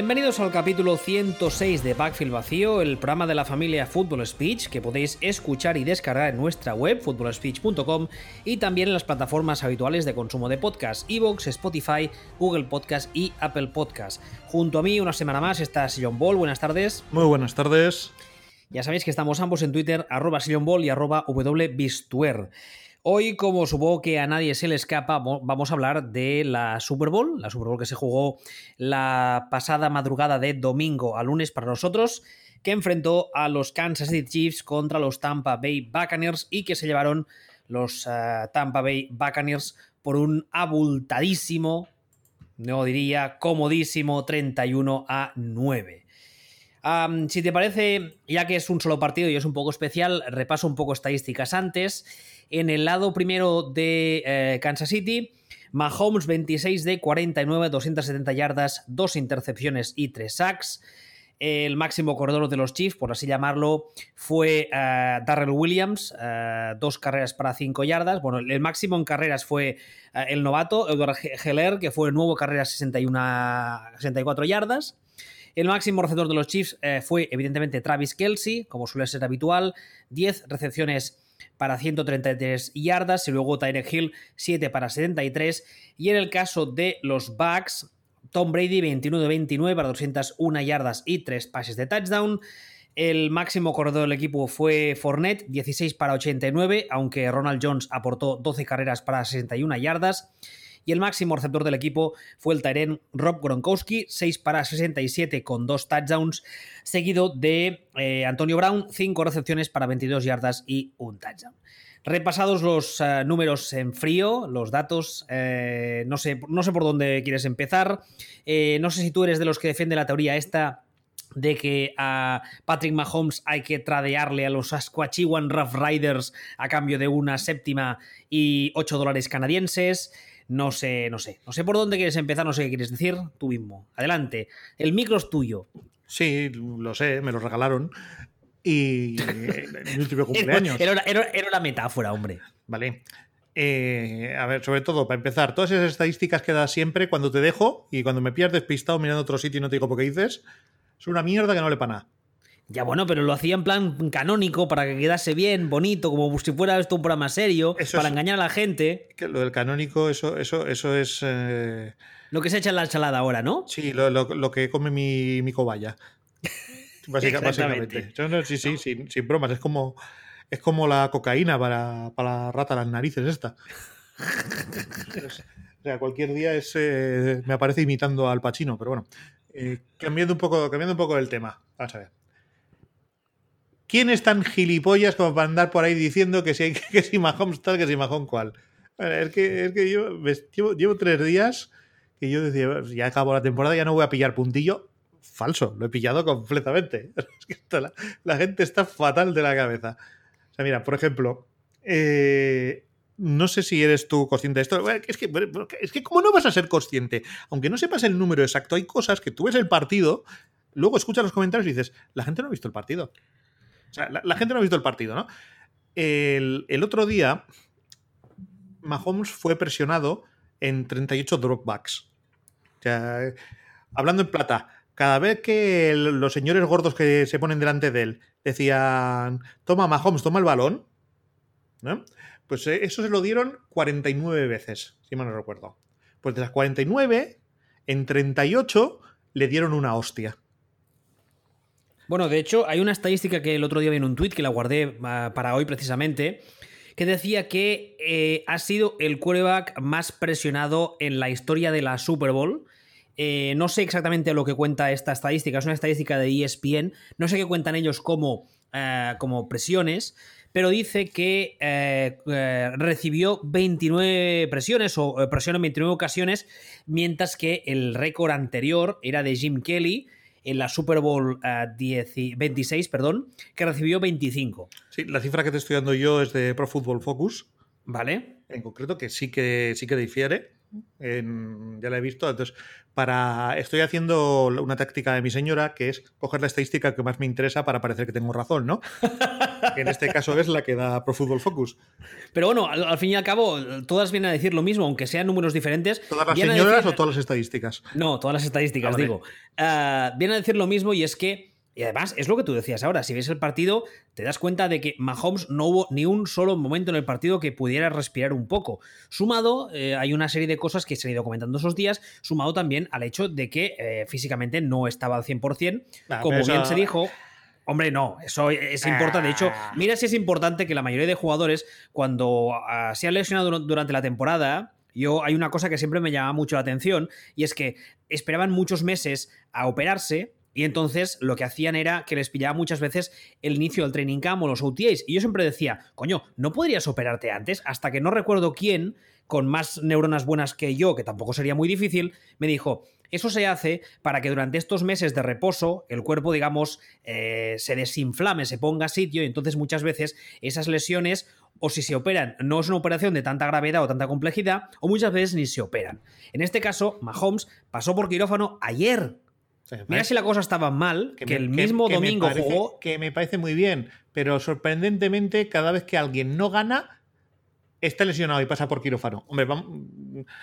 Bienvenidos al capítulo 106 de Backfield Vacío, el programa de la familia Football Speech que podéis escuchar y descargar en nuestra web footballspeech.com y también en las plataformas habituales de consumo de podcast, Evox, Spotify, Google Podcast y Apple Podcast. Junto a mí una semana más está Sion Ball, buenas tardes. Muy buenas tardes. Ya sabéis que estamos ambos en Twitter, arroba Ball y arroba wbistuer. Hoy, como supongo que a nadie se le escapa, vamos a hablar de la Super Bowl, la Super Bowl que se jugó la pasada madrugada de domingo a lunes para nosotros, que enfrentó a los Kansas City Chiefs contra los Tampa Bay Buccaneers y que se llevaron los eh, Tampa Bay Buccaneers por un abultadísimo, no diría comodísimo 31 a 9. si te parece, ya que es un solo partido y es un poco especial, repaso un poco estadísticas antes. En el lado primero de eh, Kansas City, Mahomes 26 de 49, 270 yardas, 2 intercepciones y 3 sacks. El máximo corredor de los Chiefs, por así llamarlo, fue eh, Darrell Williams, eh, dos carreras para 5 yardas. Bueno, el máximo en carreras fue el novato, Edward Heller, que fue el nuevo carrera 61, 64 yardas. El máximo receptor de los Chiefs fue evidentemente Travis Kelsey, como suele ser habitual, 10 recepciones para 133 yardas y luego Tyreek Hill 7 para 73 y en el caso de los Bucks Tom Brady 21 de 29 para 201 yardas y 3 pases de touchdown. El máximo corredor del equipo fue Fournette, 16 para 89, aunque Ronald Jones aportó 12 carreras para 61 yardas y el máximo receptor del equipo fue el Tyren Rob Gronkowski, 6 para 67 con 2 touchdowns, seguido de eh, Antonio Brown, 5 recepciones para 22 yardas y un touchdown. Repasados los eh, números en frío, los datos, eh, no, sé, no sé por dónde quieres empezar. no sé si tú eres de los que defiende la teoría esta de que a Patrick Mahomes hay que tradearle a los Saskatchewan Rough Riders a cambio de una séptima y 8 dólares canadienses. No sé, no sé. No sé por dónde quieres empezar, no sé qué quieres decir tú mismo. Adelante. El micro es tuyo. Sí, lo sé, me lo regalaron. Y mi último cumpleaños. Era, una metáfora, hombre. Vale. Eh, a ver, sobre todo, para empezar, todas esas estadísticas que das siempre cuando te dejo y cuando me pillas despistado mirando otro sitio y no te digo por qué dices, es una mierda que no le para nada. Ya bueno, pero lo hacía en plan canónico para que quedase bien, bonito, como si fuera esto un programa serio, para engañar a la gente. Que lo del canónico, eso, eso, eso es. Eh, lo que se echa en la ensalada ahora, ¿no? Sí, lo, que come mi, mi cobaya. básicamente. sí, sí, sin, sin, bromas. Es como, es como la cocaína para, para la rata las narices, esta. o sea, cualquier día es, eh, me aparece imitando al Pachino, pero bueno. Eh, cambiando, un poco, cambiando un poco el tema. Vamos a ver. ¿Quién es tan gilipollas como para andar por ahí diciendo que si, Mahomes tal, que si Mahomes cual? es que, es que yo llevo, tres días que yo decía, ya acabó la temporada, ya no voy a pillar puntillo. Falso, lo he pillado completamente. la, gente está fatal de la cabeza. O sea, mira, por ejemplo, eh, no sé si eres tú consciente de esto. Es que, es que, ¿cómo no vas a ser consciente? Aunque no sepas el número exacto, hay cosas que tú ves el partido, luego escuchas los comentarios y dices, la gente no ha visto el partido. O sea, la, gente no ha visto el partido, ¿no? El, otro día, Mahomes fue presionado en 38 dropbacks. O sea, hablando en plata, cada vez que los señores gordos que se ponen delante de él decían, toma Mahomes, toma el balón, ¿no? pues eh, eso se lo dieron 49 veces, si mal no recuerdo. Pues de las 49, en 38 le dieron una hostia. Bueno, de hecho, hay una estadística que el otro día vi en un tweet que la guardé ah, para hoy precisamente, que decía que eh, ha sido el quarterback más presionado en la historia de la Super Bowl. Eh, no sé exactamente lo que cuenta esta estadística, es una estadística de ESPN, no sé qué cuentan ellos como, eh, como presiones, pero dice que recibió 29 presiones o presionó en 29 ocasiones, mientras que el récord anterior era de Jim Kelly, en la Super Bowl 26, eh, perdón, que recibió 25. Sí, la cifra que te estoy dando yo es de Pro Football Focus. Vale. En concreto, que sí que, sí que difiere. Ya la he visto. Entonces, para estoy haciendo una táctica de mi señora que es coger la estadística que más me interesa para parecer que tengo razón, ¿no? en este caso es la que da Pro Football Focus. Pero bueno, al, fin y al cabo, todas vienen a decir lo mismo, aunque sean números diferentes. ¿Todas las señoras o todas las estadísticas? No, todas las estadísticas, ah, digo. Uh, vienen a decir lo mismo y es que y además, es lo que tú decías ahora, si ves el partido, te das cuenta de que Mahomes no hubo ni un solo momento en el partido que pudiera respirar un poco. Sumado, eh, hay una serie de cosas que se han ido comentando esos días, sumado también al hecho de que eh, físicamente no estaba al 100%, ah, como bien se dijo. Hombre, no, eso es importante. De hecho, ah. mira si es importante que la mayoría de jugadores, cuando ah, se han lesionado durante la temporada, yo hay una cosa que siempre me llama mucho la atención, y es que esperaban muchos meses a operarse y entonces lo que hacían era que les pillaba muchas veces el inicio del training camp o los OTAs. Y yo siempre decía, coño, ¿no podrías operarte antes? Hasta que no recuerdo quién, con más neuronas buenas que yo, que tampoco sería muy difícil, me dijo, eso se hace para que durante estos meses de reposo el cuerpo, digamos, eh, se desinflame, se ponga a sitio y entonces muchas veces esas lesiones, o si se operan, no es una operación de tanta gravedad o tanta complejidad, o muchas veces ni se operan. En este caso, Mahomes pasó por quirófano ayer, Mira si la cosa estaba mal, que, el mismo domingo jugó. Que me parece muy bien, pero sorprendentemente, cada vez que alguien no gana, está lesionado y pasa por quirófano. Hombre, vamos...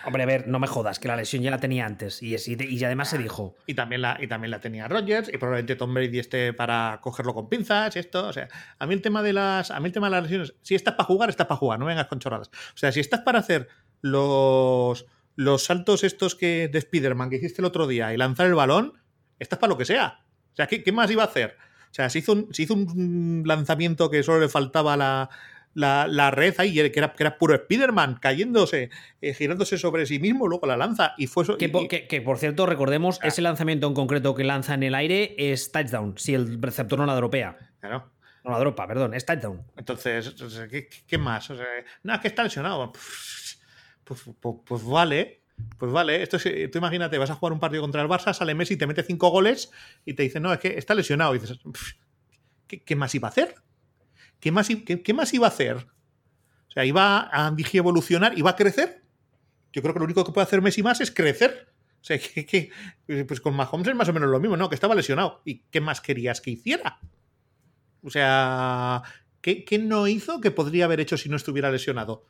Hombre, a ver, no me jodas, que la lesión ya la tenía antes. Y, y, además se dijo. Y también, la, y también la tenía Rogers, y probablemente Tom Brady esté para cogerlo con pinzas, esto. O sea, a mí el tema de las. A mí el tema de las lesiones. Si estás para jugar, estás para jugar, no vengas con chorradas. O sea, si estás para hacer los. Los saltos estos que de Spider-Man que hiciste el otro día y lanzar el balón, estás para lo que sea. O sea, ¿qué, más iba a hacer? O sea, se hizo un, hizo un lanzamiento que solo le faltaba la, la, red ahí, que era, que era puro Spider-Man, cayéndose, eh, girándose sobre sí mismo, luego la lanza. Y fue que, que, por cierto, recordemos, ese lanzamiento en concreto que lanza en el aire es touchdown, si el receptor no la dropea. Claro. No la dropa, perdón, es touchdown. Entonces, ¿qué, más? O sea, nada, es que está lesionado. pues, pues, pues vale, pues vale, esto es, tú imagínate, vas a jugar un partido contra el Barça, sale Messi, te mete cinco goles y te dice, no, es que está lesionado. Dices, ¿qué, más iba a hacer? ¿Qué más, qué, más iba a hacer? O sea, iba a evolucionar, iba a crecer. Yo creo que lo único que puede hacer Messi más es crecer. O sea, que, pues con Mahomes es más o menos lo mismo, ¿no? Que estaba lesionado. ¿Y qué más querías que hiciera? O sea, ¿qué, ¿qué, no hizo que podría haber hecho si no estuviera lesionado?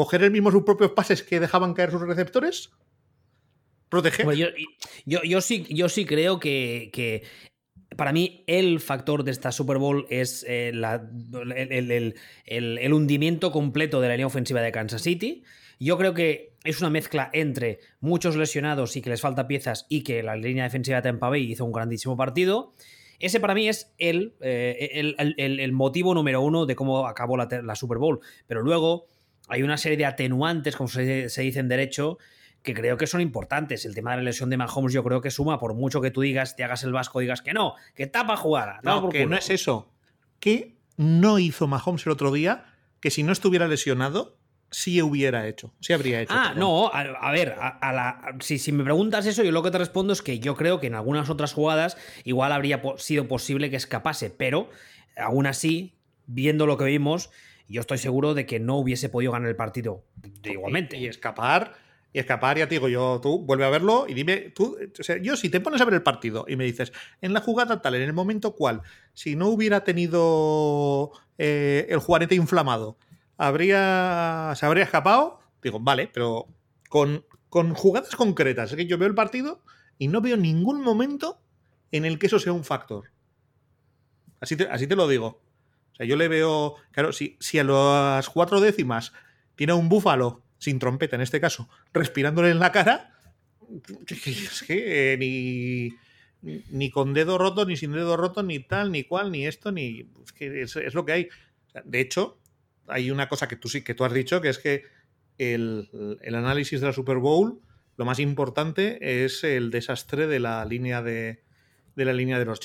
Coger el mismo sus propios pases que dejaban caer sus receptores, proteger. yo, sí, yo sí creo que, para mí el factor de esta Super Bowl es eh, el, hundimiento completo de la línea ofensiva de Kansas City. Yo creo que es una mezcla entre muchos lesionados y que les falta piezas y que la línea defensiva de Tampa Bay hizo un grandísimo partido. Ese para mí es el, eh, el, motivo número uno de cómo acabó la Super Bowl. Pero luego hay una serie de atenuantes, como se, dice en derecho, que creo que son importantes. El tema de la lesión de Mahomes yo creo que suma, por mucho que tú digas, te hagas el vasco, digas que no, que tapa jugada. No, que no es eso. ¿Qué no hizo Mahomes el otro día que si no estuviera lesionado, sí hubiera hecho, sí habría hecho. Ah, no, a, ver, si, si, me preguntas eso, yo lo que te respondo es que yo creo que en algunas otras jugadas igual habría sido posible que escapase, pero aún así, viendo lo que vimos, yo estoy seguro de que no hubiese podido ganar el partido igualmente. Y, escapar, y escapar, ya te digo, yo, tú vuelve a verlo y dime, tú, o sea, yo si te pones a ver el partido y me dices, en la jugada tal, en el momento cual, si no hubiera tenido eh, el juanete inflamado, habría, se habría escapado, digo, vale, pero con, con jugadas concretas, es que yo veo el partido y no veo ningún momento en el que eso sea un factor. Así así te lo digo yo le veo, claro, si, si a las cuatro décimas tiene un búfalo, sin trompeta en este caso, respirándole en la cara, es que eh, ni, ni con dedo roto, ni sin dedo roto, ni tal, ni cual, ni esto, ni. Es es, lo que hay. De hecho, hay una cosa que tú sí que tú has dicho, que es que el, el, análisis de la Super Bowl, lo más importante es el desastre de la línea de, de la línea de los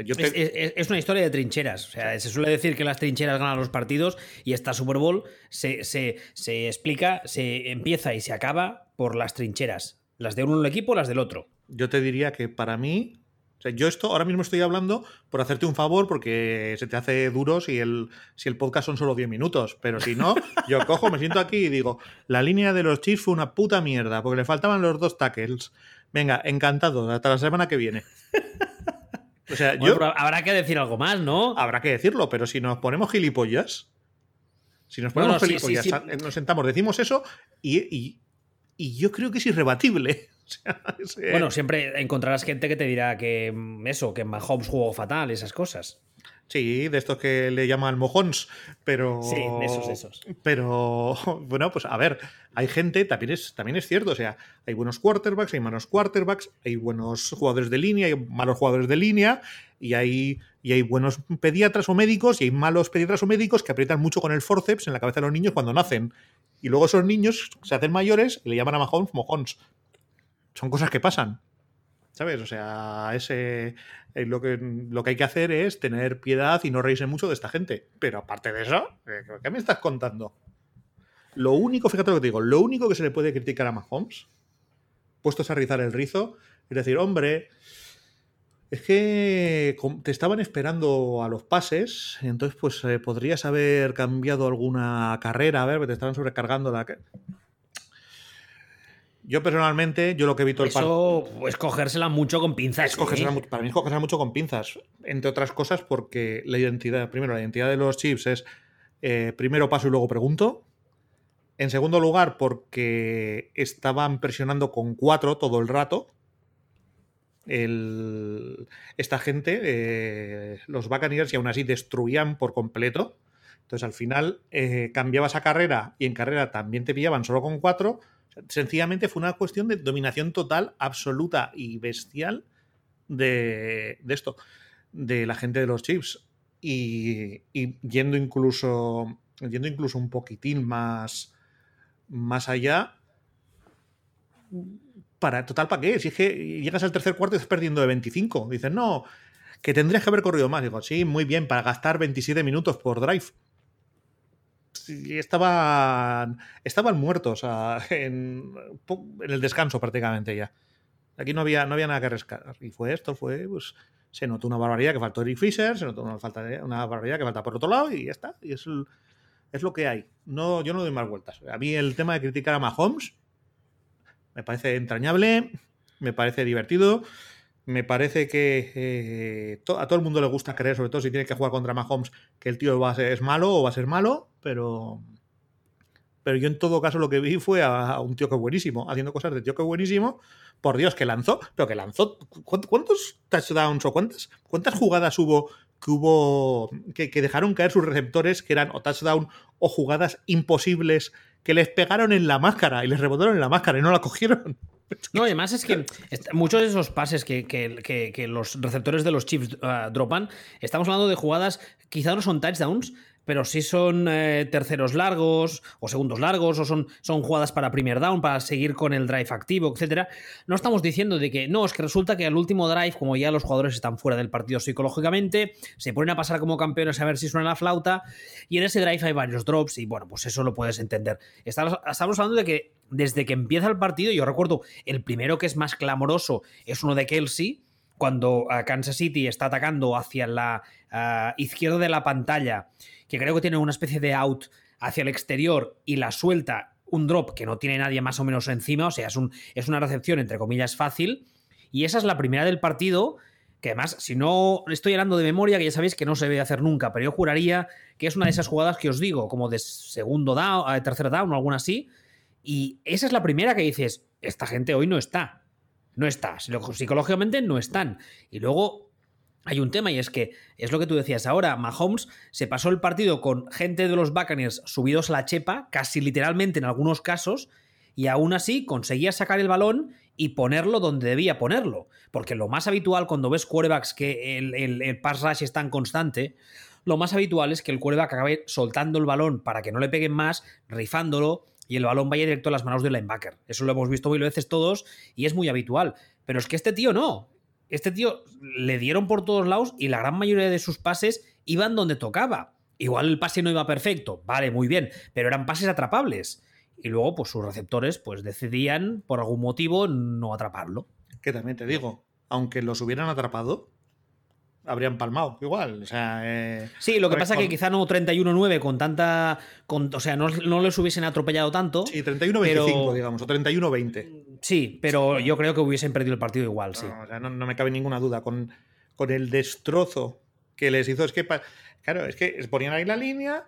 Es, una historia de trincheras. O sea, se suele decir que las trincheras ganan los partidos y esta Super Bowl se, explica, se empieza y se acaba por las trincheras. Las de uno equipo, las del otro. Yo te diría que para mí O sea, yo esto ahora mismo estoy hablando por hacerte un favor porque se te hace duro si el, si el podcast son solo 10 minutos. Pero si no, yo cojo, me siento aquí y digo, la línea de los Chiefs fue una puta mierda porque le faltaban los dos tackles. Venga, encantado, hasta la semana que viene. O sea, yo... Habrá que decir algo más, ¿no? Habrá que decirlo, pero si nos ponemos gilipollas, si nos ponemos gilipollas, nos sentamos, decimos eso y, y yo creo que es irrebatible. Bueno, siempre encontrarás gente que te dirá que mm, eso, que Mahomes jugó fatal, esas cosas. Sí, de estos que le llaman mojons, pero. Sí, esos, esos. Pero, bueno, pues a ver, hay gente, también es, también es cierto, o sea, hay buenos quarterbacks, hay malos quarterbacks, hay buenos jugadores de línea, hay malos jugadores de línea, y hay, y hay buenos pediatras o médicos, y hay malos pediatras o médicos que aprietan mucho con el forceps en la cabeza de los niños cuando nacen. Y luego esos niños se hacen mayores y le llaman a Mahomes mojons son cosas que pasan. ¿Sabes? O sea, ese, eh, lo, que, lo que hay que hacer es tener piedad y no reírse mucho de esta gente. Pero aparte de eso, eh, ¿qué me estás contando? Lo único, fíjate lo que te digo, lo único que se le puede criticar a Mahomes, puestos a rizar el rizo, es decir, hombre, es que te estaban esperando a los pases, entonces pues eh, podrías haber cambiado alguna carrera, a ver, te estaban sobrecargando la... Yo personalmente, yo lo que evito el Eso es cogérsela mucho con pinzas. ¿eh? Para mí es cogérsela mucho con pinzas. Entre otras cosas, porque la identidad, primero, la identidad de los chips es eh, primero paso y luego pregunto. En segundo lugar, porque estaban presionando con cuatro todo el rato. esta gente, eh, los Buccaneers, y aún así destruían por completo. Entonces, al final, cambiabas a carrera y en carrera también te pillaban solo con cuatro Sencillamente fue una cuestión de dominación total, absoluta y bestial de, esto, de la gente de los chips. Y, yendo incluso. Yendo incluso un poquitín más. más allá. Para, total, ¿para qué? Si es que llegas al tercer cuarto y estás perdiendo de 25. Dices, no, que tendrías que haber corrido más. Digo, sí, muy bien, para gastar 27 minutos por drive estaban, estaban muertos en, el descanso prácticamente ya. Aquí no había, no había nada que rescatar. Y fue esto, fue, pues, se notó una barbaridad que faltó Eric Fisher, se notó una, falta una barbaridad que falta por otro lado y ya está. Y es, es lo que hay. No, yo no doy más vueltas. A mí el tema de criticar a Mahomes me parece entrañable, me parece divertido. Me parece que eh, a todo el mundo le gusta creer, sobre todo si tiene que jugar contra Mahomes, que el tío va a ser, es malo o va a ser malo, pero, pero yo en todo caso lo que vi fue a, un tío que buenísimo, haciendo cosas de tío que buenísimo. Por Dios, que lanzó, pero que lanzó. ¿Cuántos touchdowns o cuántas, cuántas jugadas hubo que hubo que, que, dejaron caer sus receptores que eran o touchdown o jugadas imposibles que les pegaron en la máscara y les rebotaron en la máscara y no la cogieron? No, además es que muchos de esos pases que, los receptores de los chips ah, dropan, estamos hablando de jugadas, quizá no son touchdowns, pero sí son eh, terceros largos o segundos largos o son, son jugadas para primer down, para seguir con el drive activo, etcétera. No estamos diciendo de que no, es que resulta que al último drive, como ya los jugadores están fuera del partido psicológicamente, se ponen a pasar como campeones a ver si suena la flauta y en ese drive hay varios drops y bueno, pues eso lo puedes entender. Estamos hablando de que desde que empieza el partido, yo recuerdo el primero que es más clamoroso es uno de Kelsey, cuando Kansas City está atacando hacia la izquierda de la pantalla, que creo que tiene una especie de out hacia el exterior y la suelta un drop que no tiene nadie más o menos encima, o sea, es, un, es una recepción entre comillas fácil. Y esa es la primera del partido, que además, si no estoy hablando de memoria, que ya sabéis que no se debe hacer nunca, pero yo juraría que es una de esas jugadas que os digo, como de segundo down, de tercer down o alguna así. Y esa es la primera que dices, esta gente hoy no está. No está. Psicológicamente no están. Y luego hay un tema y es que es lo que tú decías ahora, Mahomes se pasó el partido con gente de los Buccaneers subidos a la chepa, casi literalmente en algunos casos, y aún así conseguía sacar el balón y ponerlo donde debía ponerlo. Porque lo más habitual cuando ves quarterbacks que el, el, pass rush es tan constante, lo más habitual es que el quarterback acabe soltando el balón para que no le peguen más, rifándolo y el balón vaya directo a las manos del linebacker. Eso lo hemos visto mil veces todos y es muy habitual. Pero es que este tío no este tío le dieron por todos lados y la gran mayoría de sus pases iban donde tocaba. Igual el pase no iba perfecto, vale, muy bien, pero eran pases atrapables. Y luego, pues sus receptores, pues decidían, por algún motivo, no atraparlo. Que también te digo, aunque los hubieran atrapado, habrían palmado igual. O sea, eh, sí, lo que pasa es que quizá no 31-9 con tanta. Con, o sea, no, les hubiesen atropellado tanto. Sí, 31-25, digamos, o 31-20. Sí, pero yo creo que hubiesen perdido el partido igual, sí. No, o sea, no, me cabe ninguna duda. Con, con el destrozo que les hizo, es que. Claro, es que ponían ahí la línea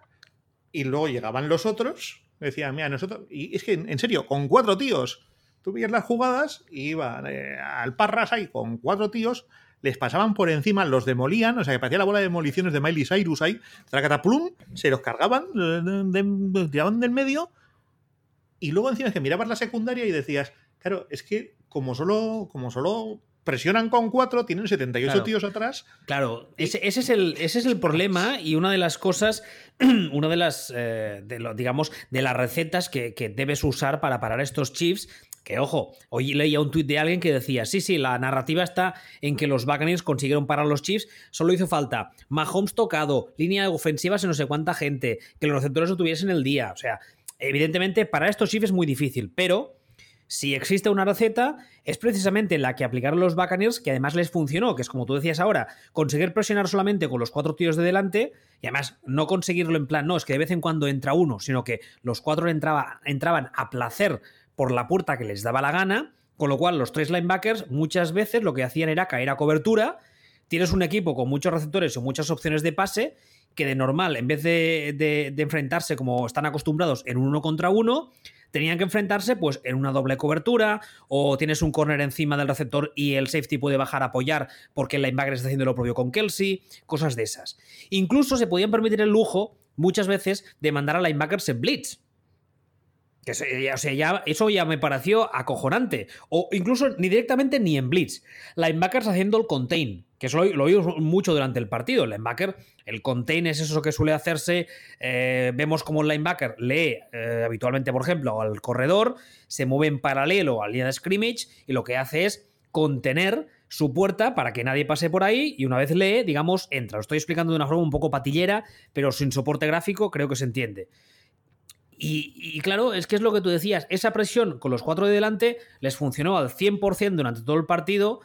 y luego llegaban los otros. Decían, mira, nosotros. Y es que, en serio, con cuatro tíos. Tú veías las jugadas y iban eh, al Parras ahí con cuatro tíos les pasaban por encima, los demolían, o sea, que parecía la bola de demoliciones de Miley Cyrus ahí, plum, se los cargaban, de, tiraban del medio, y luego encima es que mirabas la secundaria y decías, claro, es que como solo, como solo presionan con cuatro, tienen 78 tíos atrás. Claro, ese, es el, ese es el problema y una de las cosas, una de las, eh, digamos, de las recetas que, que, debes usar para parar estos chips que ojo, hoy leía un tuit de alguien que decía, sí, sí, la narrativa está en que los Buccaneers consiguieron parar los Chiefs, solo hizo falta Mahomes tocado, línea ofensiva en no sé cuánta gente, que los receptores lo tuviesen el día. O sea, evidentemente para estos Chiefs es muy difícil, pero si existe una receta, es precisamente la que aplicaron los Buccaneers, que además les funcionó, que es como tú decías ahora, conseguir presionar solamente con los cuatro tíos de delante, y además no conseguirlo en plan, no, es que de vez en cuando entra uno, sino que los cuatro entraban a placer por la puerta que les daba la gana, con lo cual los tres linebackers muchas veces lo que hacían era caer a cobertura. Tienes un equipo con muchos receptores o muchas opciones de pase que de normal, en vez de, enfrentarse como están acostumbrados en un uno contra uno, tenían que enfrentarse pues en una doble cobertura o tienes un corner encima del receptor y el safety puede bajar a apoyar porque el linebacker está haciendo lo propio con Kelsey, cosas de esas. Incluso se podían permitir el lujo muchas veces de mandar a linebackers en blitz. Que, o sea, ya, eso ya me pareció acojonante. O incluso ni directamente ni en Blitz. Linebackers haciendo el contain, que eso lo, oímos mucho durante el partido. El linebacker, el contain es eso que suele hacerse. Eh, vemos como el linebacker lee eh, habitualmente, por ejemplo, al corredor, se mueve en paralelo a la línea de scrimmage y lo que hace es contener su puerta para que nadie pase por ahí y una vez lee, digamos, entra. Lo estoy explicando de una forma un poco patillera, pero sin soporte gráfico creo que se entiende. Y, claro, es que es lo que tú decías, esa presión con los cuatro de delante les funcionó al 100% durante todo el partido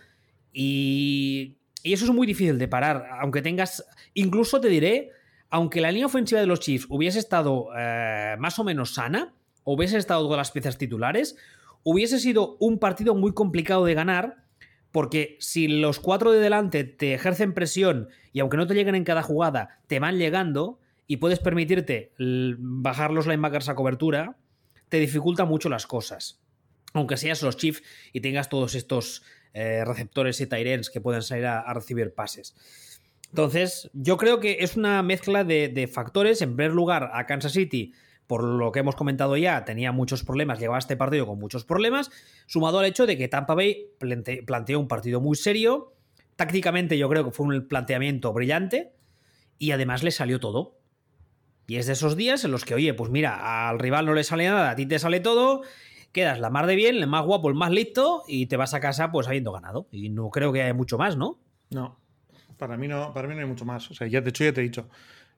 y, eso es muy difícil de parar, aunque tengas, incluso te diré, aunque la línea ofensiva de los Chiefs hubiese estado eh, más o menos sana, hubiese estado todas las piezas titulares, hubiese sido un partido muy complicado de ganar, porque si los cuatro de delante te ejercen presión y aunque no te lleguen en cada jugada, te van llegando, y puedes permitirte bajar los linebackers a cobertura, te dificulta mucho las cosas. Aunque seas los Chiefs y tengas todos estos eh, receptores y Tyrens que pueden salir a, recibir pases. Entonces, yo creo que es una mezcla de, factores. En primer lugar, a Kansas City, por lo que hemos comentado ya, tenía muchos problemas, llegaba a este partido con muchos problemas, sumado al hecho de que Tampa Bay planteó un partido muy serio. Tácticamente, yo creo que fue un planteamiento brillante y además le salió todo. Y es de esos días en los que, oye, pues mira, al rival no le sale nada, a ti te sale todo, quedas la mar de bien, el más guapo, el más listo, y te vas a casa pues habiendo ganado. Y no creo que haya mucho más, ¿no? No, para mí no, para mí no hay mucho más. O sea, ya de hecho ya te he dicho,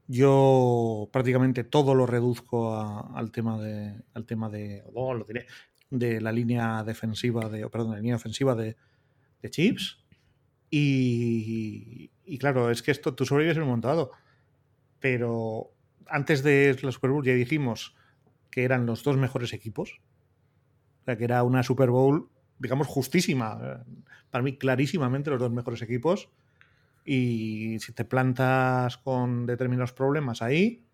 yo prácticamente todo lo reduzco al tema de, al tema de, oh, lo diré, de la línea defensiva de, perdón, la línea ofensiva de, de Chips. Y, y, claro, es que esto tú sobrevives en un montado. Pero antes de la Super Bowl ya dijimos que eran los dos mejores equipos. O sea, que era una Super Bowl, digamos, justísima. Eh, para mí, clarísimamente los dos mejores equipos. Y si te plantas con determinados problemas ahí,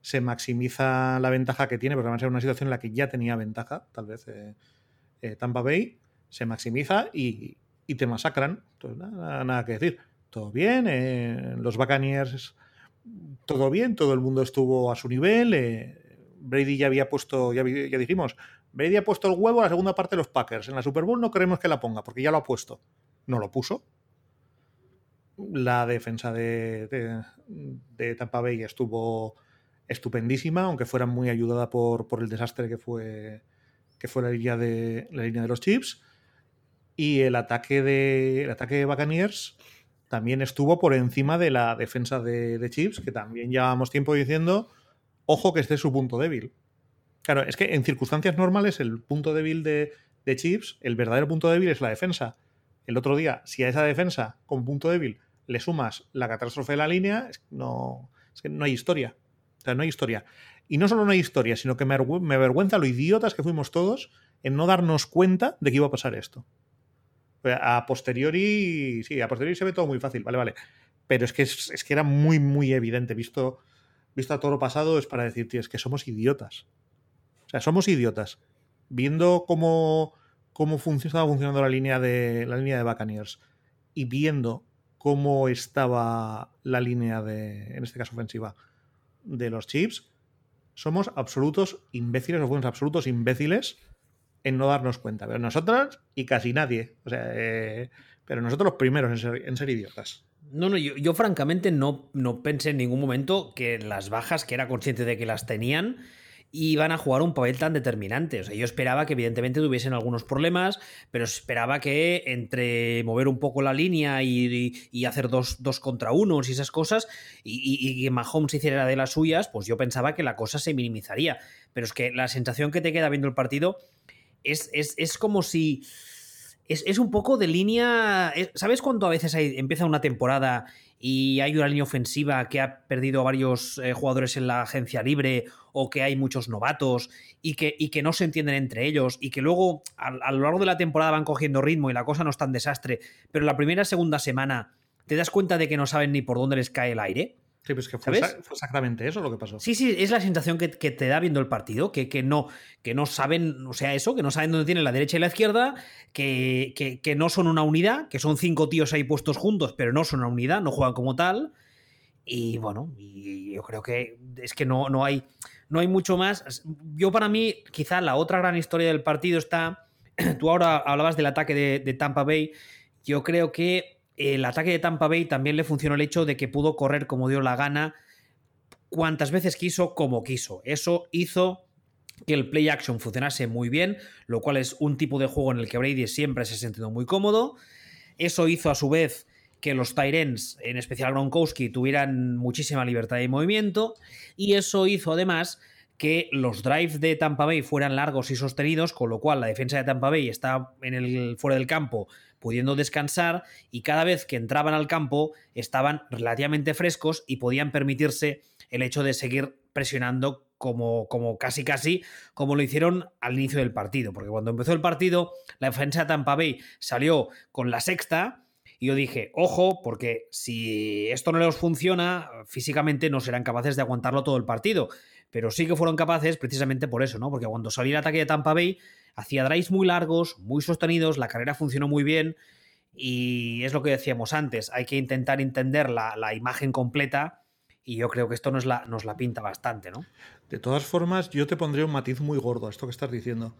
se maximiza la ventaja que tiene, porque además era una situación en la que ya tenía ventaja, tal vez eh, eh, Tampa Bay, se maximiza y, te masacran. Entonces, nada, nada, que decir. Todo bien, los Buccaneers todo bien, todo el mundo estuvo a su nivel. Eh, Brady ya había puesto, ya, dijimos, Brady ha puesto el huevo a la segunda parte de los Packers. En la Super Bowl no queremos que la ponga, porque ya lo ha puesto. No lo puso. La defensa de, Tampa Bay estuvo estupendísima, aunque fuera muy ayudada por, por el desastre que fue, que fue la, línea de, la línea de los Chips. Y el ataque de, el ataque de Buccaneers también estuvo por encima de la defensa de, Chips, que también llevábamos tiempo diciendo, ojo que este es su punto débil. Claro, es que en circunstancias normales el punto débil de, Chips, el verdadero punto débil es la defensa. el otro día, si a esa defensa, con punto débil, le sumas la catástrofe de la línea, no, es que no hay historia. O sea, no hay historia. Y no solo no hay historia, sino que me, me avergüenza lo idiotas que fuimos todos en no darnos cuenta de que iba a pasar esto. A posteriori, sí, a posteriori se ve todo muy fácil, vale, vale. Pero es que, es, que era muy, muy evidente. Visto, visto a todo lo pasado, es para decir, tío, es que somos idiotas. O sea, somos idiotas. Viendo cómo, cómo estaba funcionando la línea de la línea de Buccaneers y viendo cómo estaba la línea de, en este caso ofensiva, de los Chips, somos absolutos imbéciles, o fuimos absolutos imbéciles en no darnos cuenta. Pero nosotras y casi nadie. O sea, eh, pero nosotros los primeros en ser, idiotas. No, no, yo, yo, francamente no, no pensé en ningún momento que las bajas, que era consciente de que las tenían, iban a jugar un papel tan determinante. O sea, yo esperaba que evidentemente tuviesen algunos problemas, pero esperaba que entre mover un poco la línea y, hacer dos, contra unos y esas cosas, y, y, que Mahomes hiciera de las suyas, pues yo pensaba que la cosa se minimizaría. Pero es que la sensación que te queda viendo el partido es, como si... Es, un poco de línea. ¿Sabes cuando a veces empieza una temporada y hay una línea ofensiva que ha perdido varios eh, jugadores en la agencia libre o que hay muchos novatos y que, y que no se entienden entre ellos y que luego a, a, lo largo de la temporada van cogiendo ritmo y la cosa no es tan desastre, pero la primera segunda semana te das cuenta de que no saben ni por dónde les cae el aire? Sí, pues que fue, exactamente eso lo que pasó. Sí, sí, es la sensación que, te da viendo el partido, que, que, no, que no saben, o sea, eso, que no saben dónde tienen la derecha y la izquierda, que, que, no son una unidad, que son cinco tíos ahí puestos juntos, pero no son una unidad, no juegan como tal. Y bueno, y yo creo que es que no, no, hay, no hay mucho más. Yo para mí, quizá la otra gran historia del partido está, tú ahora hablabas del ataque de, de Tampa Bay, yo creo que el ataque de Tampa Bay también le funcionó el hecho de que pudo correr como dio la gana, cuantas veces quiso, como quiso. Eso hizo que el play action funcionase muy bien, lo cual es un tipo de juego en el que Brady siempre se ha sentido muy cómodo. Eso hizo a su vez que los Tyrens, en especial Gronkowski, tuvieran muchísima libertad de movimiento y eso hizo además que los drives de Tampa Bay fueran largos y sostenidos, con lo cual la defensa de Tampa Bay está en el, fuera del campo pudiendo descansar y cada vez que entraban al campo estaban relativamente frescos y podían permitirse el hecho de seguir presionando como, como casi casi como lo hicieron al inicio del partido, porque cuando empezó el partido la defensa de Tampa Bay salió con la sexta y yo dije, ojo, porque si esto no les funciona, físicamente no serán capaces de aguantarlo todo el partido. Pero sí que fueron capaces precisamente por eso, ¿no? Porque cuando salió el ataque de Tampa Bay, hacía drives muy largos, muy sostenidos, la carrera funcionó muy bien y es lo que decíamos antes, hay que intentar entender la, imagen completa y yo creo que esto nos la, pinta bastante, ¿no? De todas formas, yo te pondría un matiz muy gordo a esto que estás diciendo.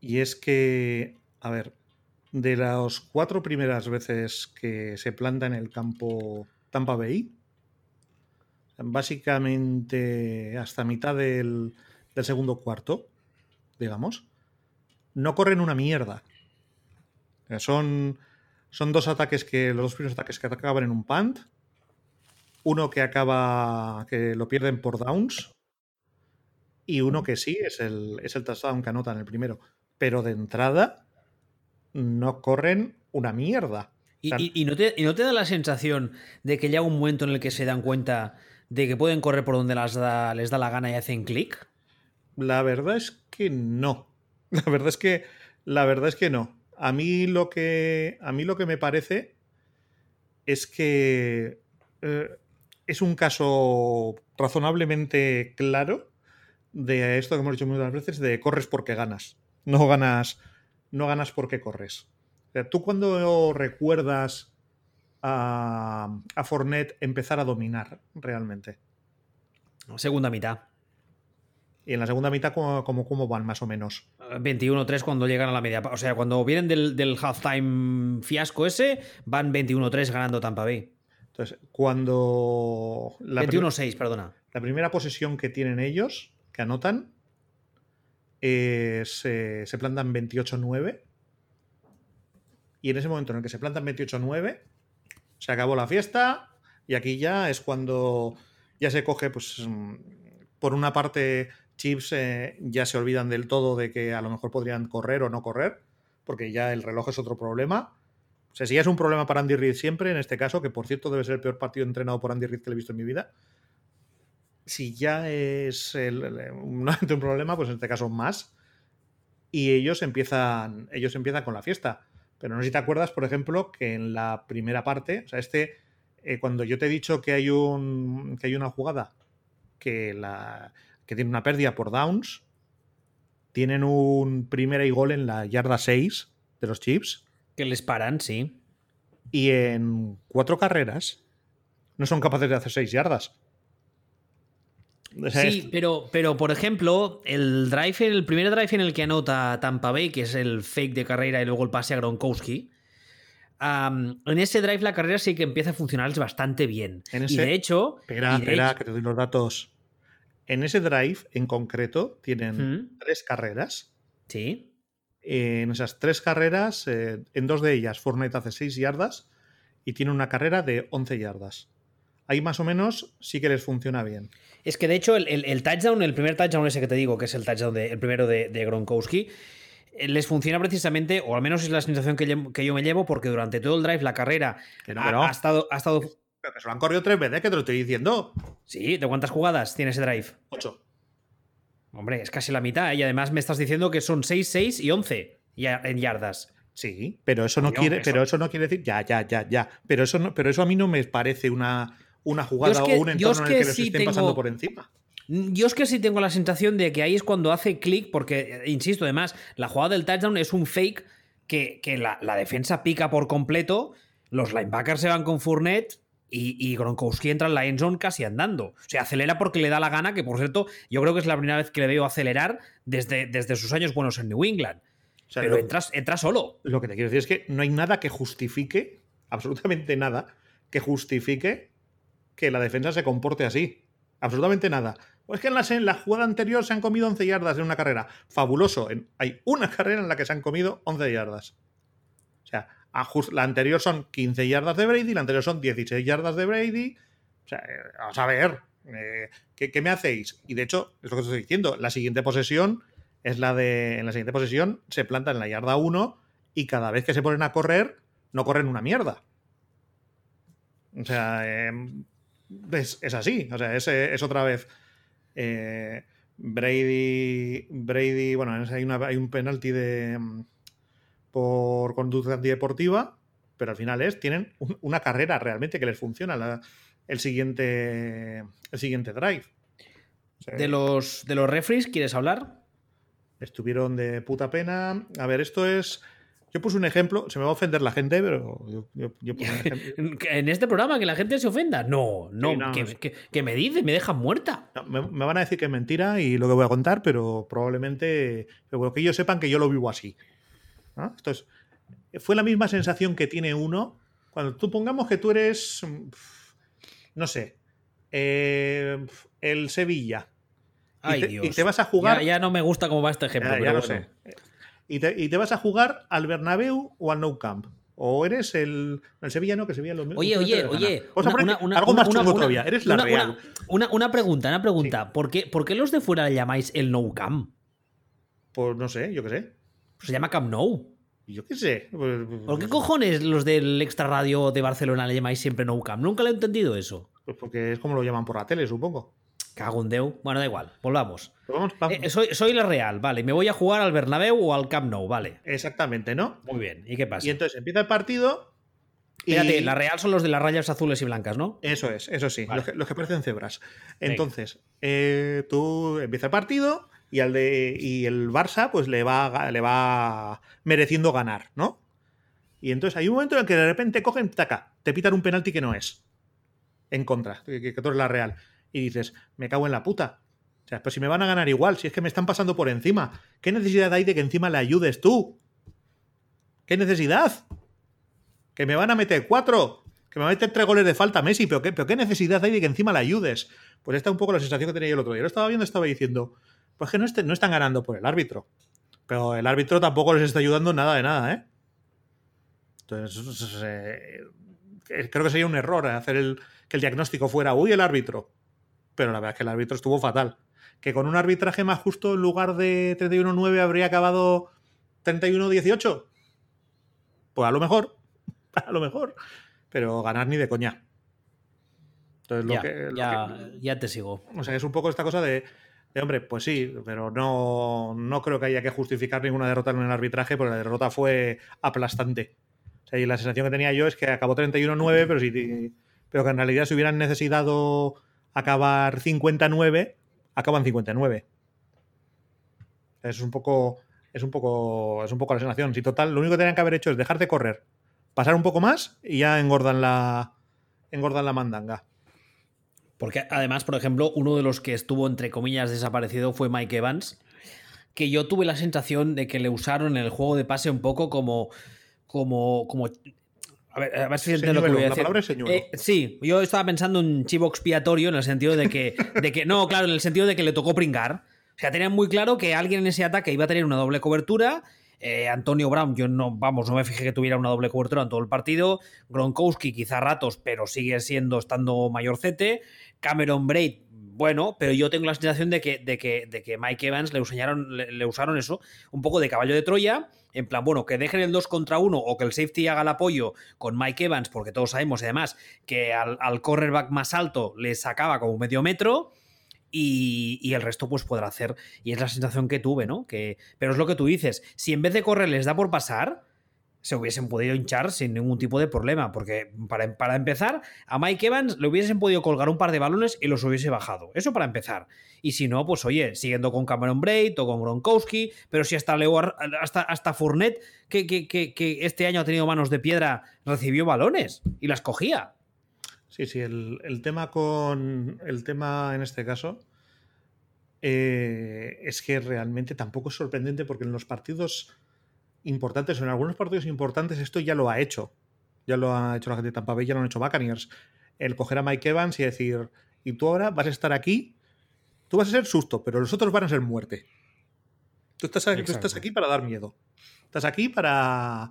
Y es que, a ver, de las cuatro primeras veces que se planta en el campo Tampa Bay, básicamente hasta mitad del segundo cuarto, digamos, no corren una mierda. Son, son dos ataques que, los dos primeros ataques que acaban en un punt. Uno que acaba, que lo pierden por downs. Y uno que sí, es el, es el touchdown que anotan el primero. Pero de entrada, no corren una mierda. ¿Y, no te, no te, da la sensación de que llega un momento en el que se dan cuenta de que pueden correr por donde les da, les da la gana y hacen clic? La verdad es que no. La verdad es que, la verdad es que no. A mí lo que, a mí lo que me parece es que eh, es un caso razonablemente claro de esto que hemos dicho muchas veces, de corres porque ganas. No ganas, no ganas porque corres. tú cuando recuerdas a, a Fornet empezar a dominar realmente. Segunda mitad. Y en la segunda mitad, ¿cómo, van más o menos? 21-3 cuando llegan a la media. O sea, cuando vienen del, del halftime fiasco ese, van 21-3 ganando Tampa Bay. Entonces, cuando. 21-6, perdona. La primera posesión que tienen ellos, que anotan, se, se plantan 28-9. Y en ese momento en el que se plantan 28-9, se acabó la fiesta. Y aquí ya es cuando ya se coge, pues, mm, por una parte Chips eh, ya se olvidan del todo de que a lo mejor podrían correr o no correr, porque ya el reloj es otro problema. O sea, si ya es un problema para Andy Reid siempre, en este caso, que por cierto debe ser el peor partido entrenado por Andy Reid que le he visto en mi vida, si ya es un problema, pues en este caso más. Y ellos empiezan, ellos empiezan con la fiesta. Pero no sé si te acuerdas, por ejemplo, que en la primera parte, o sea, este, eh, cuando yo te he dicho que hay, un, que hay una jugada que, la, que tiene una pérdida por downs, tienen un primera y gol en la yarda 6 de los Chips. Que les paran, sí. Y en cuatro carreras no son capaces de hacer 6 yardas. O sea, sí, es... pero, pero por ejemplo, el drive, el primer drive en el que anota Tampa Bay, que es el fake de carrera y luego el pase a Gronkowski, um, en ese drive la carrera sí que empieza a funcionar bastante bien. En ese... Y de hecho. Espera, espera, que te doy los datos. En ese drive en concreto tienen ¿Mm? tres carreras. Sí. En esas tres carreras, eh, en dos de ellas, Fournette hace 6 yardas y tiene una carrera de 11 yardas. Ahí más o menos sí que les funciona bien. Es que de hecho el, el, el touchdown, el primer touchdown ese que te digo, que es el touchdown de, el primero de, de, Gronkowski, eh, les funciona precisamente, o al menos es la sensación que, que, yo me llevo, porque durante todo el drive la carrera Que no, ha, que no. ha estado, ha estado... Pero que se lo han corrido tres veces, que te lo estoy diciendo. Sí, ¿de cuántas jugadas tiene ese drive? Ocho. Hombre, es casi la mitad, ¿eh? y además me estás diciendo que son 6, 6 y 11 ya en yardas. Sí, pero eso no quiere, eso- pero eso no quiere decir, ya, ya, ya, ya. Pero eso no, pero eso a mí no me parece una, una jugada es que- o un entorno es en que el que les sí estén tengo- pasando por encima. Yo es que sí tengo la sensación de que ahí es cuando hace clic, porque, eh, insisto, además, la jugada del touchdown es un fake que, que la, la defensa pica por completo, los linebackers se van con Fournette y, y Gronkowski entra en la end zone casi andando. O sea, acelera porque le da la gana, que por cierto, yo creo que es la primera vez que le veo acelerar desde, desde sus años buenos en New England. O sea, Pero entras, entra solo. lo que te quiero decir es que no hay nada que justifique, absolutamente nada, que justifique que la defensa se comporte así. Absolutamente nada. Pues que en la, en la jugada anterior se han comido 11 yardas en una carrera. Fabuloso. En- hay una carrera en la que se han comido 11 yardas. O sea, la anterior son 15 yardas de Brady, la anterior son 16 yardas de Brady. O sea, eh, a ver. eh, ¿qué, qué me hacéis? Y de hecho, es lo que estoy diciendo. La siguiente posesión es la de. En la siguiente posesión se planta en la yarda 1 y cada vez que se ponen a correr, no corren una mierda. O sea, eh, es, es así. O sea, es, es otra vez. eh, Brady. Brady. Bueno, hay, hay un penalti de. Por conducta antideportiva. Pero al final es. Tienen un- una carrera realmente que les funciona la- el siguiente. El siguiente drive. O sea, De los, de los referees, ¿quieres hablar? Estuvieron de puta pena. A ver, esto es. Yo puse un ejemplo, se me va a ofender la gente, pero yo, yo- yo puse un ejemplo. ¿En este programa que la gente se ofenda? No, no, Sí, no, que, que- que me dice, me dejan muerta. No, me, me van a decir que es mentira y lo que voy a contar, pero probablemente. Pero bueno, que ellos sepan que yo lo vivo así. ¿No? Esto es- fue la misma sensación que tiene uno cuando tú pongamos que tú eres. mm, No sé. eh, el Sevilla. Y Ay, te, Dios. y te vas a jugar. Ya, ya no me gusta cómo va este ejemplo. Ya, ya pero lo bueno. sé. Y te, y te vas a jugar al Bernabéu o al Nou Camp. O eres el, el Sevilla, no, que Sevilla lo mismo. Oye, oye, oye. Una- una- algo una- más chungo todavía. Eres la Real. Una, una pregunta, una pregunta. ¿Por, qué, ¿Por qué los de fuera le llamáis el No Camp? Pues no sé, yo qué sé. Se llama Camp Nou. Yo qué sé. Pues- ¿Por qué cojones los del Extra Radio de Barcelona le llamáis siempre No Camp? Nunca lo he entendido eso. Pues porque es como lo llaman por la tele, supongo. Cago en. Bueno, da igual, volvamos. Vamos, vamos. Eh, soy, soy la Real, vale. Me voy a jugar al Bernabéu o al Camp Nou, vale. Exactamente, ¿no? Muy bien. ¿Y qué pasa? Y entonces empieza el partido. Y... Espérate, la Real son los de las rayas azules y blancas, ¿no? Eso es, eso sí, Vale. los, que, los que parecen cebras. Entonces, eh, tú empieza el partido y el Barça pues le va le va mereciendo ganar, ¿no? Y entonces hay un momento en el que de repente cogen, taca, te pitan un penalti que no es. En contra, que, que tú eres la Real. Y dices, me cago en la puta. O sea, pues si me van a ganar igual, si es que me están pasando por encima. ¿Qué necesidad hay de que encima le ayudes tú? ¿Qué necesidad? Que me van a meter cuatro. Que me va a meter tres goles de falta Messi. ¿Pero qué, pero qué necesidad hay de que encima le ayudes? Pues esta es un poco la sensación que tenía yo el otro día. Lo estaba viendo, estaba diciendo, pues que no, no están ganando por el árbitro. Pero el árbitro tampoco les está ayudando nada de nada, ¿eh? Entonces, eh, creo que sería un error hacer el, que el diagnóstico fuera, uy, el árbitro. Pero la verdad es que el árbitro estuvo fatal. Que con un arbitraje más justo, en lugar de 31-9, habría acabado 31-18. Pues a lo mejor. a lo mejor, pero ganar ni de coña. Entonces, lo que, ya, te sigo. O sea, es un poco esta cosa de, hombre, pues sí, pero no, no creo que haya que justificar ninguna derrota en el arbitraje, porque la derrota fue aplastante. O sea, y la sensación que tenía yo es que acabó 31-9, pero, si, pero que en realidad si hubieran necesitado acabar 59, acaban 59. Es un poco. Es un poco. Es un poco la sensación. Si total, lo único que tenían que haber hecho es dejar de correr, pasar un poco más y ya engordan la. engordan la mandanga. Porque además, por ejemplo, uno de los que estuvo entre comillas desaparecido fue Mike Evans. Que yo tuve la sensación de que le usaron en el juego de pase un poco como. como. como a ver, a ver si entiendo lo que voy a decir. Eh, sí, yo estaba pensando en chivo expiatorio en el sentido de que, de que. No, claro, en el sentido de que le tocó pringar. O sea, tenían muy claro que alguien en ese ataque iba a tener una doble cobertura. Eh, Antonio Brown, yo no, vamos, no me fijé que tuviera una doble cobertura en todo el partido. Gronkowski, quizá ratos, pero sigue siendo estando mayorcete. Cameron Braid, bueno, pero yo tengo la sensación de que, de que, de que Mike Evans le, usaron, le, usaron eso, un poco de caballo de Troya, en plan, bueno, que dejen el 2 contra 1 o que el safety haga el apoyo con Mike Evans, porque todos sabemos además que al, al cornerback más alto le sacaba como medio metro y, el resto pues podrá hacer. Y es la sensación que tuve, ¿no? Que, pero es lo que tú dices, si en vez de correr les da por pasar, se hubiesen podido hinchar sin ningún tipo de problema, porque para, para, empezar, a Mike Evans le hubiesen podido colgar un par de balones y los hubiese bajado. Eso para empezar. Y si no, pues oye, siguiendo con Cameron Braid o con Gronkowski, pero si hasta Leo, hasta, hasta Fournette, que, que, que, este año ha tenido manos de piedra, recibió balones y las cogía. Sí, sí, el, tema con. El tema en este caso. Eh, es que realmente tampoco es sorprendente porque en los partidos importantes, o en algunos partidos importantes, esto ya lo ha hecho. Ya lo ha hecho la gente de Tampa Bay, ya lo han hecho Buccaneers. El coger a Mike Evans y decir, y tú ahora vas a estar aquí, tú vas a ser susto, pero los otros van a ser muerte. Tú estás, tú estás aquí para dar miedo. Estás aquí para,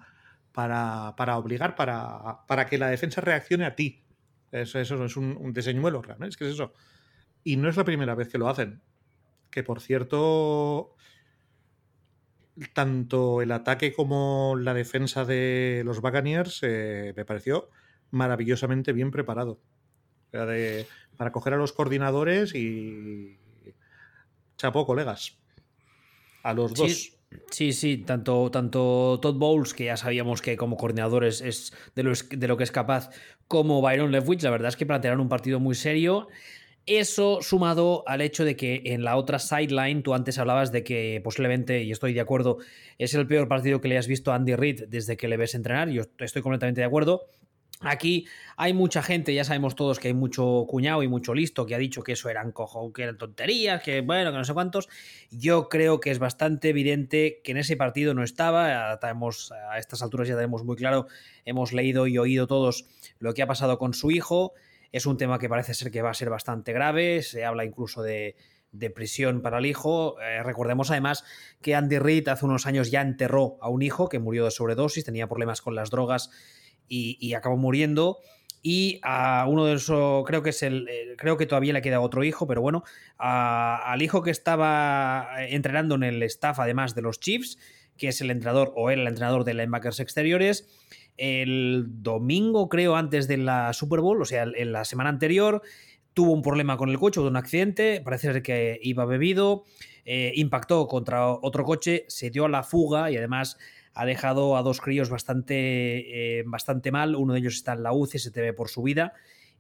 para, para obligar, para, para que la defensa reaccione a ti. Eso, eso es un, un deseñuelo, realmente. Es que es eso. Y no es la primera vez que lo hacen. Que por cierto, tanto el ataque como la defensa de los Buccaneers eh, me pareció maravillosamente bien preparado. para coger a los coordinadores y. Chapó, colegas. A los dos. Sí, sí, tanto, tanto Todd Bowles, que ya sabíamos que como coordinadores es de lo, de lo que es capaz, como Byron Leftwich, la verdad es que plantearon un partido muy serio. Eso sumado al hecho de que en la otra sideline tú antes hablabas de que posiblemente, y estoy de acuerdo, es el peor partido que le has visto a Andy Reid desde que le ves entrenar, yo estoy completamente de acuerdo. Aquí hay mucha gente, ya sabemos todos que hay mucho cuñado y mucho listo que ha dicho que eso eran cojo, que eran tonterías, que bueno, que no sé cuántos. Yo creo que es bastante evidente que en ese partido no estaba. a estas alturas ya tenemos muy claro, hemos leído y oído todos lo que ha pasado con su hijo. Es un tema que parece ser que va a ser bastante grave. Se habla incluso de, prisión para el hijo. Eh, recordemos además que Andy Reid hace unos años ya enterró a un hijo que murió de sobredosis, tenía problemas con las drogas y, acabó muriendo. Y a uno de esos, creo que es el, eh, creo que todavía le queda otro hijo, pero bueno, al hijo que estaba entrenando en el staff, además de los Chiefs, que es el entrenador o el entrenador de linebackers exteriores, el domingo, creo, antes de la Super Bowl, o sea, en la semana anterior, tuvo un problema con el coche, de un accidente, parece ser que iba bebido, eh, impactó contra otro coche, se dio a la fuga y además ha dejado a dos críos bastante, eh, bastante mal. Uno de ellos está en la UCI, se ve por su vida.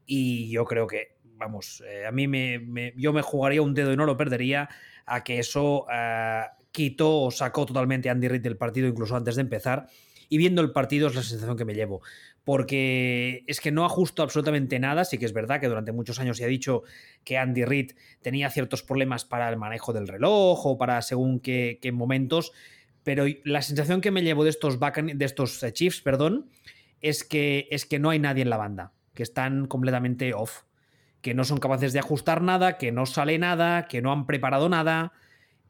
Y yo creo que, vamos, eh, a mí me, yo me jugaría un dedo y no lo perdería a que eso eh, quitó o sacó totalmente Andy Reid del partido, incluso antes de empezar. Y viendo el partido es la sensación que me llevo. Porque es que no ajusto absolutamente nada. Sí que es verdad que durante muchos años se ha dicho que Andy Reid tenía ciertos problemas para el manejo del reloj o para según qué momentos pero la sensación que me llevo de estos, de estos eh, Chiefs perdón, es, que, es que no hay nadie en la banda, que están completamente off, que no son capaces de ajustar nada, que no sale nada, que no han preparado nada.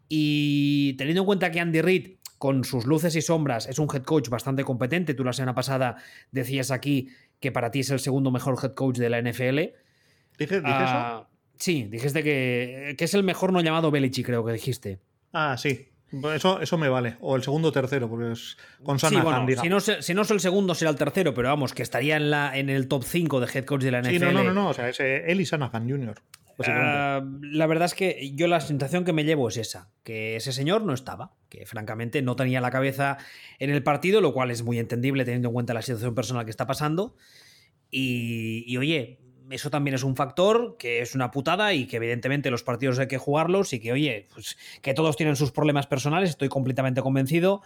Y teniendo en cuenta que Andy Reid, con sus luces y sombras, es un head coach bastante competente, tú la semana pasada decías aquí que para ti es el segundo mejor head coach de la NFL. ¿Dices, ah, eso? Sí, dijiste que, que, es el mejor no llamado Belichick, creo que dijiste. Ah, sí. Eso, eso me vale. O el segundo o tercero, porque es con sí, bueno, si no, si no es el segundo, será el tercero, pero vamos, que estaría en, la, en el top 5 de head coach de la NFL. Sí, no, no, no, o sea, es él y Jr. Uh, la verdad es que yo la sensación que me llevo es esa, que ese señor no estaba, que francamente no tenía la cabeza en el partido, lo cual es muy entendible teniendo en cuenta la situación personal que está pasando. Y, y oye, eso también es un factor que es una putada y que evidentemente los partidos hay que jugarlos y que, oye, pues que todos tienen sus problemas personales, estoy completamente convencido,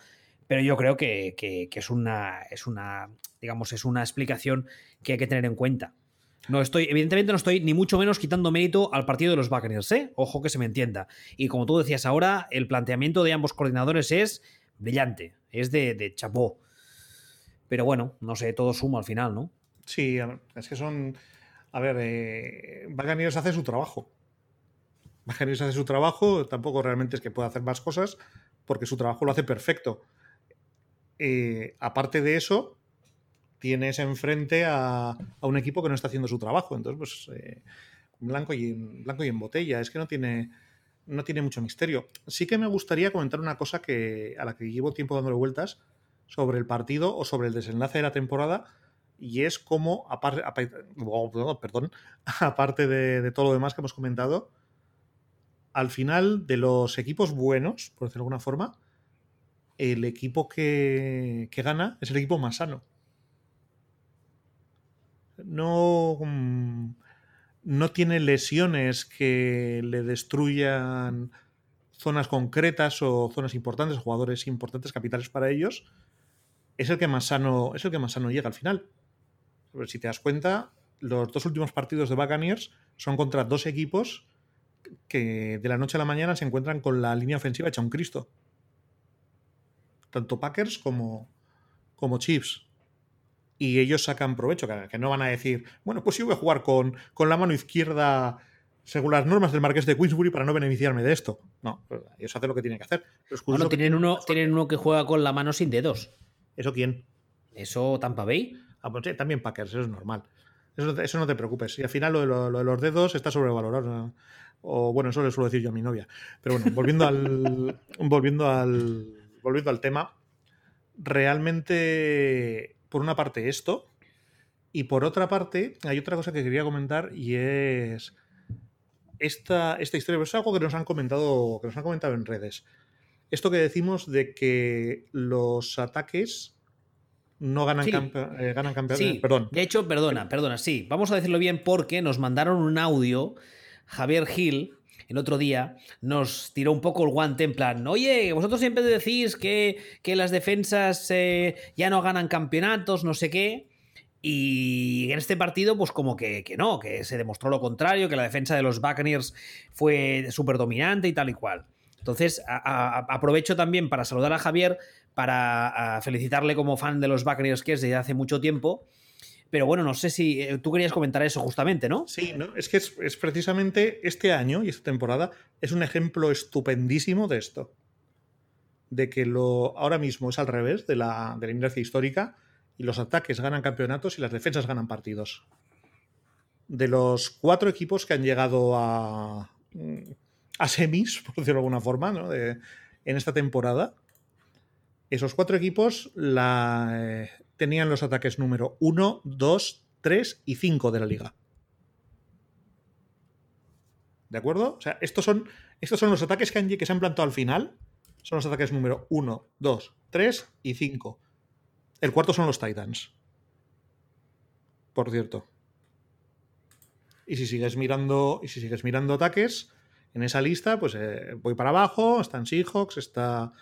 pero yo creo que, es una, es una, digamos, es una explicación que hay que tener en cuenta. No estoy, evidentemente no estoy ni mucho menos quitando mérito al partido de los Buccaneers, ¿eh? Ojo que se me entienda. Y como tú decías ahora, el planteamiento de ambos coordinadores es brillante, es de, de chapó. Pero bueno, no sé, todo suma al final, ¿no? Sí, es que son a ver, eh, hace su trabajo. Buccaneers hace su trabajo, tampoco realmente es que pueda hacer más cosas, porque su trabajo lo hace perfecto. Eh, aparte de eso, tienes enfrente a, un equipo que no está haciendo su trabajo. Entonces, pues, eh, blanco, y en, blanco y en botella. Es que no tiene, no tiene mucho misterio. Sí que me gustaría comentar una cosa que, a la que llevo tiempo dándole vueltas sobre el partido o sobre el desenlace de la temporada y es como, aparte, perdón, aparte de, todo lo demás que hemos comentado, al final de los equipos buenos, por decirlo de alguna forma, el equipo que, gana es el equipo más sano. No, mm, no tiene lesiones que le destruyan zonas concretas o zonas importantes, jugadores importantes, capitales para ellos, es el que más sano, es el que más sano llega al final si te das cuenta, los dos últimos partidos de Buccaneers son contra dos equipos que de la noche a la mañana se encuentran con la línea ofensiva hecha un Cristo. Tanto Packers como, como Chiefs. Y ellos sacan provecho, que, no van a decir, bueno, pues yo voy a jugar con, con la mano izquierda según las normas del Marqués de Queensbury para no beneficiarme de esto. No, pues, ellos hacen lo que tienen que hacer. Bueno, tienen uno, tienen uno que juega con la mano sin dedos. ¿Eso quién? ¿Eso Tampa Bay? Ah, pues también Packers, eso es normal. Eso, no te preocupes. Y al final lo de, los dedos está sobrevalorado. O bueno, eso le suelo decir yo a mi novia. Pero bueno, volviendo al. volviendo al. Volviendo al tema. Realmente, por una parte, esto. Y por otra parte, hay otra cosa que quería comentar y es. Esta, esta historia. es algo que nos han comentado. Que nos han comentado en redes. Esto que decimos de que los ataques no ganan, sí. Eh, Sí, perdón. De hecho, perdona, perdona, sí. Vamos a decirlo bien porque nos mandaron un audio. Javier Gil, el otro día, nos tiró un poco el guante en plan, oye, vosotros siempre decís que, que las defensas eh, ya no ganan campeonatos, no sé qué. Y en este partido, pues como que, que, no, que se demostró lo contrario, que la defensa de los Buccaneers fue súper dominante y tal y cual. Entonces, aprovecho también para saludar a Javier, para felicitarle como fan de los Buccaneers que es desde hace mucho tiempo. Pero bueno, no sé si eh, tú querías comentar eso justamente, ¿no? Sí, ¿no? es que es, precisamente este año y esta temporada es un ejemplo estupendísimo de esto. De que lo ahora mismo es al revés de la, de la inercia histórica y los ataques ganan campeonatos y las defensas ganan partidos. De los cuatro equipos que han llegado a, a semis, por decirlo de alguna forma, ¿no? en esta temporada, esos cuatro equipos la, eh, tenían los ataques número 1, 2, 3 y 5 de la liga. ¿De acuerdo? O sea, estos son, estos son los ataques que, que se han plantado al final. Son los ataques número 1, 2, 3 y 5. El cuarto son los Titans. Por cierto. Y si sigues mirando. Y si sigues mirando ataques, en esa lista, pues eh, voy para abajo. Están Seahawks, está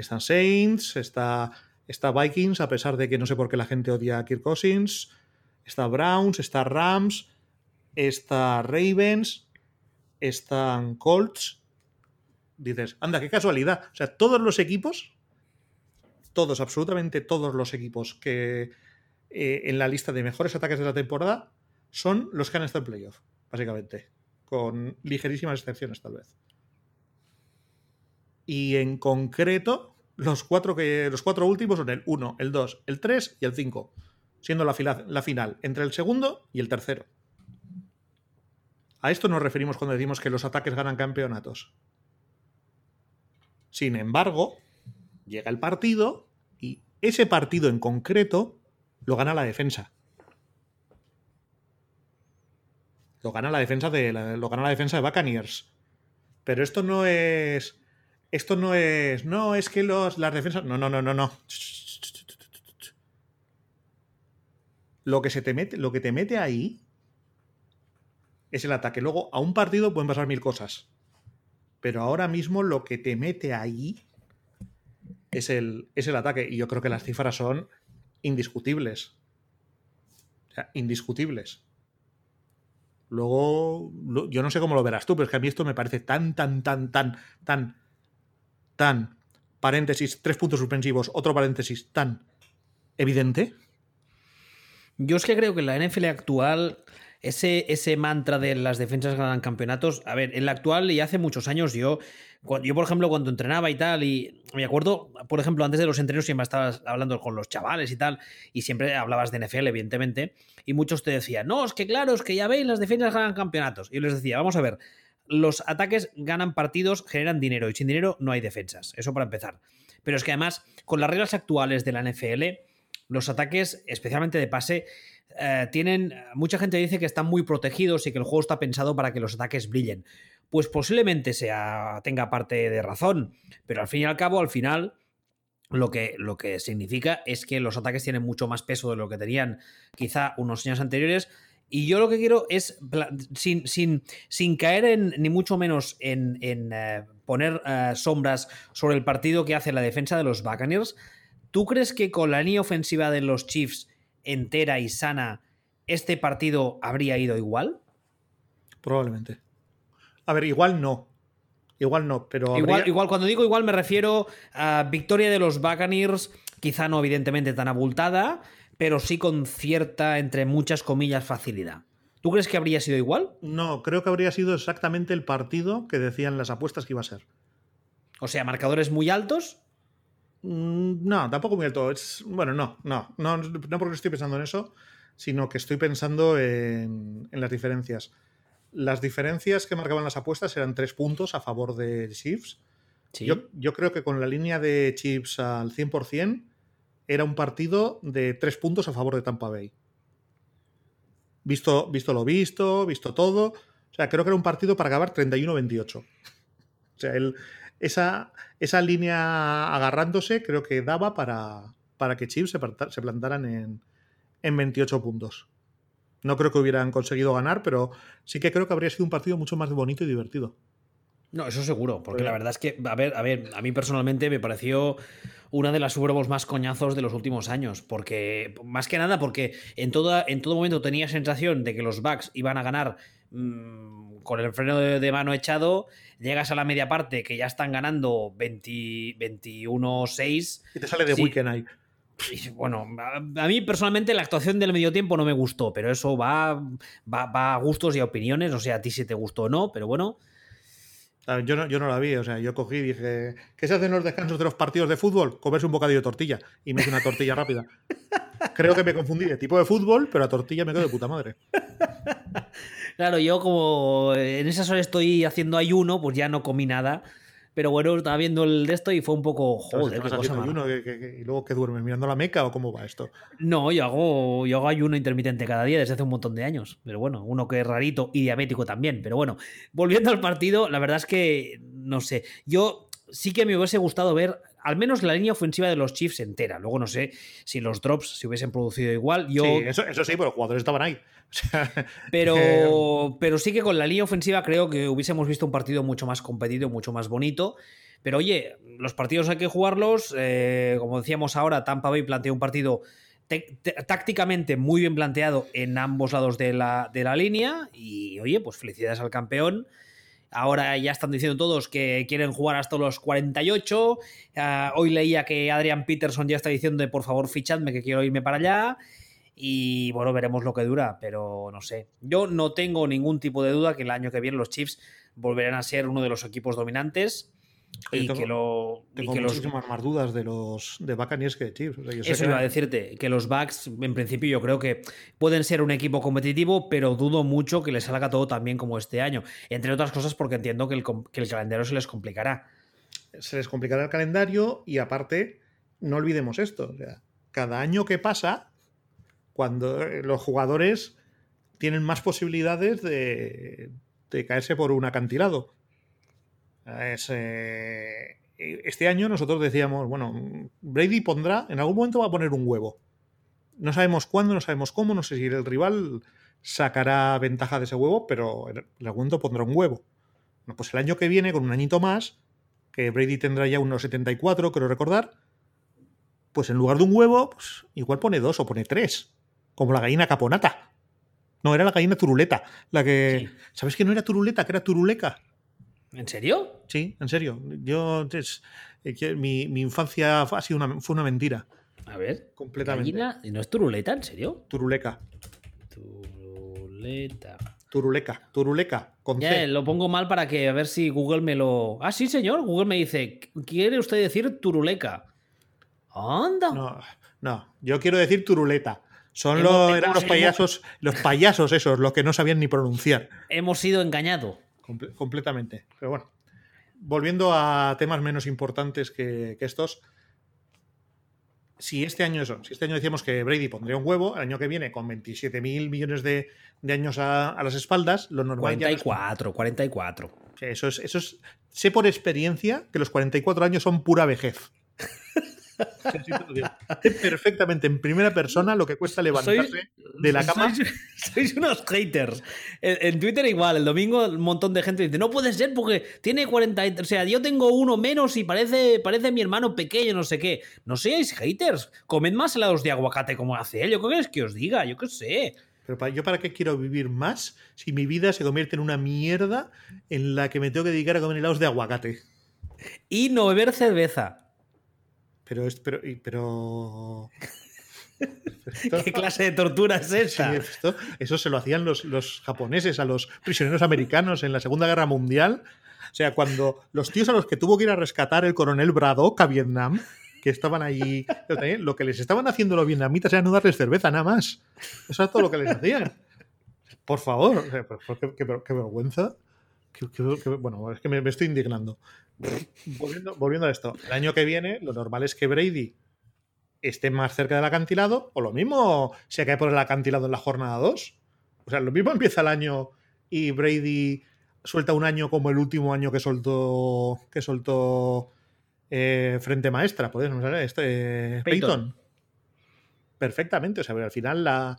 están Saints, está, está Vikings, a pesar de que no sé por qué la gente odia a Kirk Cousins. Está Browns, está Rams, está Ravens, están Colts. Dices, anda, qué casualidad. O sea, todos los equipos, todos, absolutamente todos los equipos que eh, en la lista de mejores ataques de la temporada son los que han estado en playoff, básicamente. Con ligerísimas excepciones, tal vez. Y en concreto, los cuatro, que, los cuatro últimos son el 1, el 2, el 3 y el 5, siendo la, la final entre el segundo y el tercero. A esto nos referimos cuando decimos que los ataques ganan campeonatos. Sin embargo, llega el partido y ese partido en concreto lo gana la defensa. Lo gana la defensa de lo gana la defensa de Buccaneers. Pero esto no es esto no es no es que los las defensas no no no no no lo que se te mete lo que te mete ahí es el ataque. Luego a un partido pueden pasar mil cosas. Pero ahora mismo lo que te mete ahí es el, es el ataque. Y yo creo que las cifras son indiscutibles. O sea, indiscutibles. Luego, yo no sé cómo lo verás tú, pero es que a mí esto me parece tan, tan, tan, tan, tan, tan, paréntesis, tres puntos suspensivos, otro paréntesis, tan evidente. Yo es que creo que la NFL actual ese, ese mantra de las defensas ganan campeonatos, a ver, en la actual y hace muchos años yo, yo por ejemplo cuando entrenaba y tal, y me acuerdo, por ejemplo, antes de los entrenos siempre estabas hablando con los chavales y tal, y siempre hablabas de NFL, evidentemente, y muchos te decían, no, es que claro, es que ya veis, las defensas ganan campeonatos. Y yo les decía, vamos a ver, los ataques ganan partidos, generan dinero, y sin dinero no hay defensas, eso para empezar. Pero es que además, con las reglas actuales de la NFL, los ataques, especialmente de pase, eh, tienen. Mucha gente dice que están muy protegidos y que el juego está pensado para que los ataques brillen. Pues posiblemente sea, tenga parte de razón, pero al fin y al cabo, al final, lo que, lo que significa es que los ataques tienen mucho más peso de lo que tenían quizá unos años anteriores. Y yo lo que quiero es, sin, sin, sin caer en, ni mucho menos en, eh, poner eh, sombras sobre el partido que hace la defensa de los Buccaneers, ¿tú crees que con la línea ofensiva de los Chiefs entera y sana, ¿este partido habría ido igual? Probablemente. A ver, igual no. Igual no, pero. Igual, igual, cuando digo igual me refiero a victoria de los Buccaneers, quizá no evidentemente tan abultada, pero sí con cierta, entre muchas comillas, facilidad. ¿Tú crees que habría sido igual? No, creo que habría sido exactamente el partido que decían las apuestas que iba a ser. O sea, marcadores muy altos Mm, no, tampoco muy alto. Es, bueno, no, no, no, no porque estoy pensando en eso, sino que estoy pensando en, las diferencias. Las diferencias que marcaban las apuestas eran tres puntos a favor de Chiefs. Yo, yo, creo que con la línea de Chiefs al 100% era un partido de tres puntos a favor de Tampa Bay. Visto, visto lo visto, visto todo. O sea, creo que era un partido para acabar 31-28. O sea, esa, esa línea agarrándose creo que daba para, para que Chiefs se, plantaran en, en 28 puntos. No creo que hubieran conseguido ganar, pero sí que creo que habría sido un partido mucho más bonito y divertido. No, eso seguro, porque la verdad es que, a ver, a ver, a mí personalmente me pareció una de las Super más coñazos de los últimos años, porque, más que nada, porque en, toda, en todo momento tenía sensación de que los Bucks iban a ganar mm, con el freno de, mano echado, llegas a la media parte que ya están ganando 21-6. Y te sale de weekend ahí. Bueno, a mí personalmente la actuación del medio tiempo no me gustó, pero eso va, va, a gustos y a opiniones, o sea, a ti si te gustó o no, pero bueno. Yo no, yo no la vi, o sea, yo cogí y dije, ¿qué se hacen los descansos de los partidos de fútbol? Comerse un bocadillo de tortilla y me hice una tortilla rápida. Creo que me confundí de tipo de fútbol, pero a tortilla me quedo de puta madre. Claro, yo como en esas horas estoy haciendo ayuno, pues ya no comí nada. Pero bueno, estaba viendo el de esto y fue un poco. Joder, qué cosa ayuno, ¿Y luego qué duermes? ¿Mirando la meca o cómo va esto? No, yo hago, yo hago ayuno intermitente cada día desde hace un montón de años. Pero bueno, uno que es rarito y diabético también. Pero bueno, volviendo al partido, la verdad es que no sé. Yo sí que me hubiese gustado ver al menos la línea ofensiva de los Chiefs entera. Luego no sé si los drops se hubiesen producido igual. Yo... Sí, eso, eso sí, pero los jugadores estaban ahí. pero, pero sí que con la línea ofensiva creo que hubiésemos visto un partido mucho más competido, mucho más bonito. Pero oye, los partidos hay que jugarlos. Eh, como decíamos ahora, Tampa Bay planteó un partido tácticamente muy bien planteado en ambos lados de la, de la línea. Y oye, pues felicidades al campeón. Ahora ya están diciendo todos que quieren jugar hasta los 48. Ah, hoy leía que Adrian Peterson ya está diciendo por favor fichadme que quiero irme para allá. Y bueno, veremos lo que dura, pero no sé. Yo no tengo ningún tipo de duda que el año que viene los Chiefs volverán a ser uno de los equipos dominantes. Y que lo. Tengo que muchísimas más dudas de los de Buccaneers que de Chiefs. Eso iba a decirte, que los Bucks, en principio, yo creo que pueden ser un equipo competitivo, pero dudo mucho que les salga todo tan bien como este año. Entre otras cosas, porque entiendo que el, que el calendario se les complicará. se les complicará el calendario y aparte, no olvidemos esto, o sea, cada año que pasa, cuando eh, los jugadores tienen más posibilidades de, de caerse por un acantilado. Es, eh, este año nosotros decíamos, bueno, Brady pondrá, en algún momento va a poner un huevo. No sabemos cuándo, no sabemos cómo, no sé si el rival sacará ventaja de ese huevo, pero en algún momento pondrá un huevo. Bueno, pues el año que viene, con un añito más, que Brady tendrá ya unos 74, creo recordar, pues en lugar de un huevo, pues igual pone dos o pone tres, como la gallina caponata. No, era la gallina turuleta, la que... Sí. ¿Sabes que no era turuleta, que era turuleca? ¿En serio? Sí, en serio. Yo, es- eh, mi, mi infancia fue- ha sido una, fue una mentira, A ver. completamente. Gallina, ¿y ¿No es turuleta? ¿En serio? Turuleca, Turuleta. turuleca, turuleca, con Ya, C. eh, lo pongo mal para que a ver si Google me lo. Ah, sí, señor. Google me dice, ¿quiere usted decir turuleca? Anda. No, no, yo quiero decir turuleta. Son los, eran los payasos, los payasos esos, los que no sabían ni pronunciar. Hemos sido engañados. Comple- completamente. Pero bueno, volviendo a temas menos importantes que, que estos. Si este año eso, si este año decíamos que Brady pondría un huevo, el año que viene, con 27 mil millones de, de años a, a las espaldas, lo normal ya no es- 44, 44. Sí, Eso es, eso es. Sé por experiencia que los 44 años son pura vejez. Sé perfectamente en primera persona lo que cuesta levantarse de la cama. Sois, sois unos haters. En, en Twitter igual, el domingo un montón de gente dice, no puede ser porque tiene 40, y- o sea, yo tengo uno menos y parece, parece mi hermano pequeño, no sé qué. No seáis haters, comed más helados de aguacate como hace él, yo qué es que os diga, yo qué sé. Pero para, yo para qué quiero vivir más si mi vida se convierte en una mierda en la que me tengo que dedicar a comer helados de aguacate. Y no beber cerveza. Pero es, pero, y- pero. Esto- ¿Qué clase de tortura es Sí, esto- eso se lo hacían los, los japoneses a los prisioneros americanos en la Segunda Guerra Mundial. O sea, cuando los tíos a los que tuvo que ir a rescatar el coronel Braddock a Vietnam, que estaban allí, lo que les estaban haciendo los vietnamitas era no darles cerveza, nada más. Eso es todo lo que les hacían. Por favor, qué vergüenza. Bueno, es que me, me estoy indignando. Volviendo, volviendo a esto, el año que viene, lo normal es que Brady esté más cerca del acantilado, o lo mismo se cae por el acantilado en la jornada 2. O sea, lo mismo empieza el año y Brady suelta un año como el último año que soltó que soltó eh, Frente Maestra, podemos ver, este Peyton. Peyton. Perfectamente, o sea, al final la,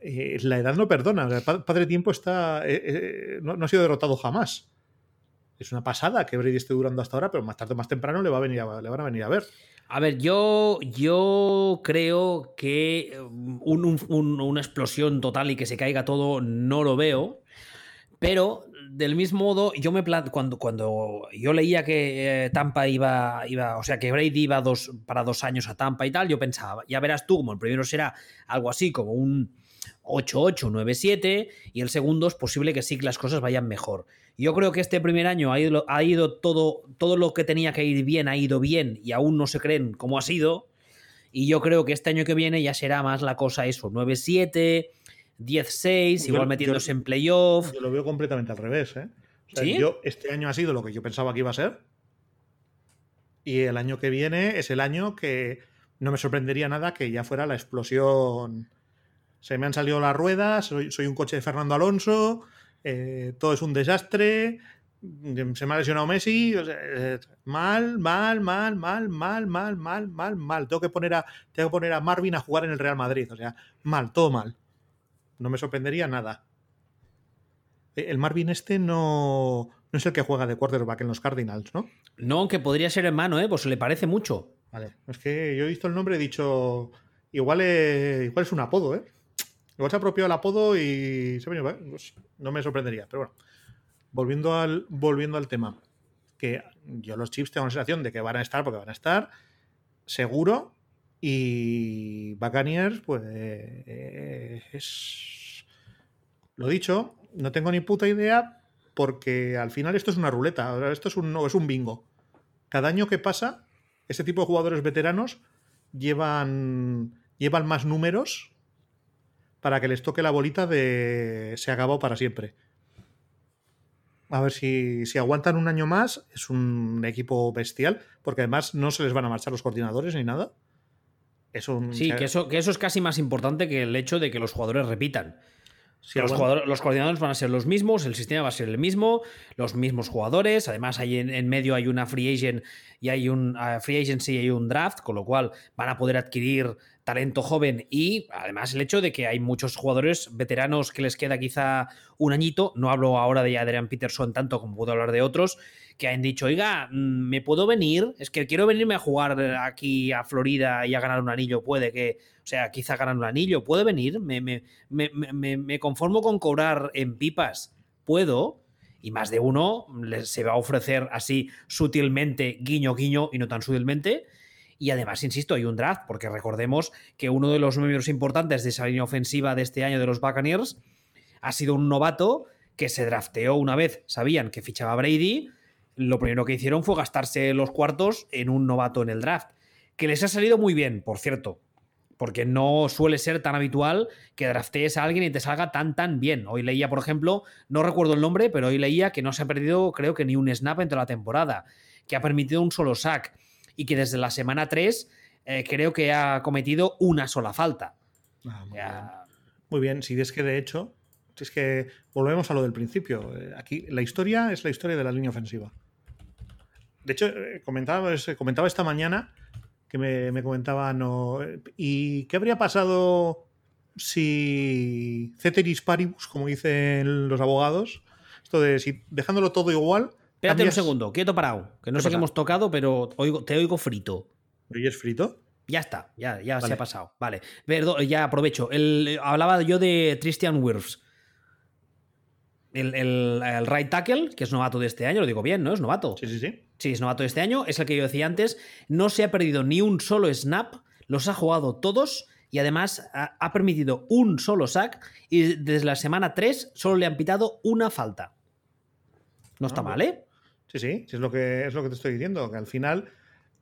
eh, la edad no perdona. Padre Tiempo está eh, eh, no, ha sido derrotado jamás. Es una pasada que Brady esté durando hasta ahora, pero más tarde o más temprano le, va a venir le van a venir a ver. A ver, yo, yo creo que um, un- un- un- una explosión total y que se caiga todo no lo veo. Pero del mismo modo, yo me plan- cuando, cuando yo leía que Tampa iba, iba, o sea, que Brady iba dos, para dos años a Tampa y tal, yo pensaba, ya verás tú, como el primero será algo así como un 8-8, 9-7, y el segundo es posible que sí que las cosas vayan mejor. Yo creo que este primer año ha ido, ha ido todo, todo lo que tenía que ir bien, ha ido bien, y aún no se creen cómo ha sido. Y yo creo que este año que viene ya será más la cosa eso, 9-7, 10-6, Yo- igual yo- metiéndose en playoff. Yo lo veo completamente al revés, ¿eh? O sea, ¿Sí? yo, este año ha sido lo que yo pensaba que iba a ser. Y el año que viene es el año que no me sorprendería nada que ya fuera la explosión. Se me han salido las ruedas, soy, soy un coche de Fernando Alonso, eh, todo es un desastre, se me ha lesionado Messi, o sea, eh, mal, mal, mal, mal, mal, mal, mal, mal, mal. Tengo que poner a, tengo que poner a Marvin a jugar en el Real Madrid, o sea, mal, todo mal. No me sorprendería nada. Eh, El Marvin este no, no es el que juega de quarterback en los Cardinals, ¿no? No, que podría ser hermano, ¿eh? Pues le parece mucho. Vale. Es que yo he visto el nombre y he dicho. Igual, eh, igual es un apodo, ¿eh? Igual se ha apropiado el apodo y. Pues no me sorprendería. Pero bueno. Volviendo al, volviendo al tema. Que yo los chips tengo la sensación de que van a estar porque van a estar. Seguro. Y Buccaneers, pues. eh, es. Lo dicho, no tengo ni puta idea. Porque al final esto es una ruleta. Esto es un, no, es un bingo. Cada año que pasa, este tipo de jugadores veteranos llevan, llevan más números para que les toque la bolita de se acabó para siempre. A ver si, si aguantan un año más. Es un equipo bestial, porque además no se les van a marchar los coordinadores ni nada. Es un, Sí, que eso, que eso es casi más importante que el hecho de que los jugadores repitan. si los, los coordinadores van a ser los mismos, el sistema va a ser el mismo, los mismos jugadores. Además, ahí en, en medio hay una free agent y hay un free agency y hay un draft, con lo cual van a poder adquirir talento joven y además el hecho de que hay muchos jugadores veteranos que les queda quizá un añito. No hablo ahora de Adrian Peterson tanto como puedo hablar de otros que han dicho, oiga, mm, ¿me puedo venir? Es que quiero venirme a jugar aquí a Florida y a ganar un anillo. Puede que, o sea, quizá ganar un anillo. ¿Puedo venir? ¿Me, me, me, me- conformo con cobrar en pipas? ¿Puedo? Y más de uno se va a ofrecer así sutilmente, guiño, guiño, y no tan sutilmente. Y además, insisto, hay un draft, porque recordemos que uno de los miembros importantes de esa línea ofensiva de este año de los Buccaneers ha sido un novato que se drafteó una vez, sabían que fichaba Brady, lo primero que hicieron fue gastarse los cuartos en un novato en el draft, que les ha salido muy bien, por cierto, porque no suele ser tan habitual que draftees a alguien y te salga tan tan bien. Hoy leía, por ejemplo, no recuerdo el nombre, pero hoy leía que no se ha perdido, creo que ni un snap en toda la temporada, que ha permitido un solo sack y que desde la semana 3 eh, creo que ha cometido una sola falta. Ah, muy, bien. Muy bien, si es que de hecho, si es que volvemos a lo del principio. Eh, Aquí la historia es la historia de la línea ofensiva. De hecho, eh, comentaba, es- comentaba esta mañana que me, me no, eh, ¿y qué habría pasado si ceteris paribus, como dicen los abogados? Esto de si dejándolo todo igual. Espérate un segundo, quieto parado, que no ¿Qué sé qué hemos tocado, pero oigo- te oigo frito. ¿Y es frito? Ya está, ya, ya se ha pasado. Vale, perdón, ya aprovecho. El- hablaba yo de Christian Wirfs. El, el- el right tackle, que es novato de este año, lo digo bien, ¿no? Es novato. Sí, sí, sí. Sí, es novato de este año, es el que yo decía antes. No se ha perdido ni un solo snap, los ha jugado todos y además ha, ha permitido un solo sack y desde la semana 3 solo le han pitado una falta. No está Ah, mal, ¿eh? Sí, sí, es lo que es lo que te estoy diciendo, que al final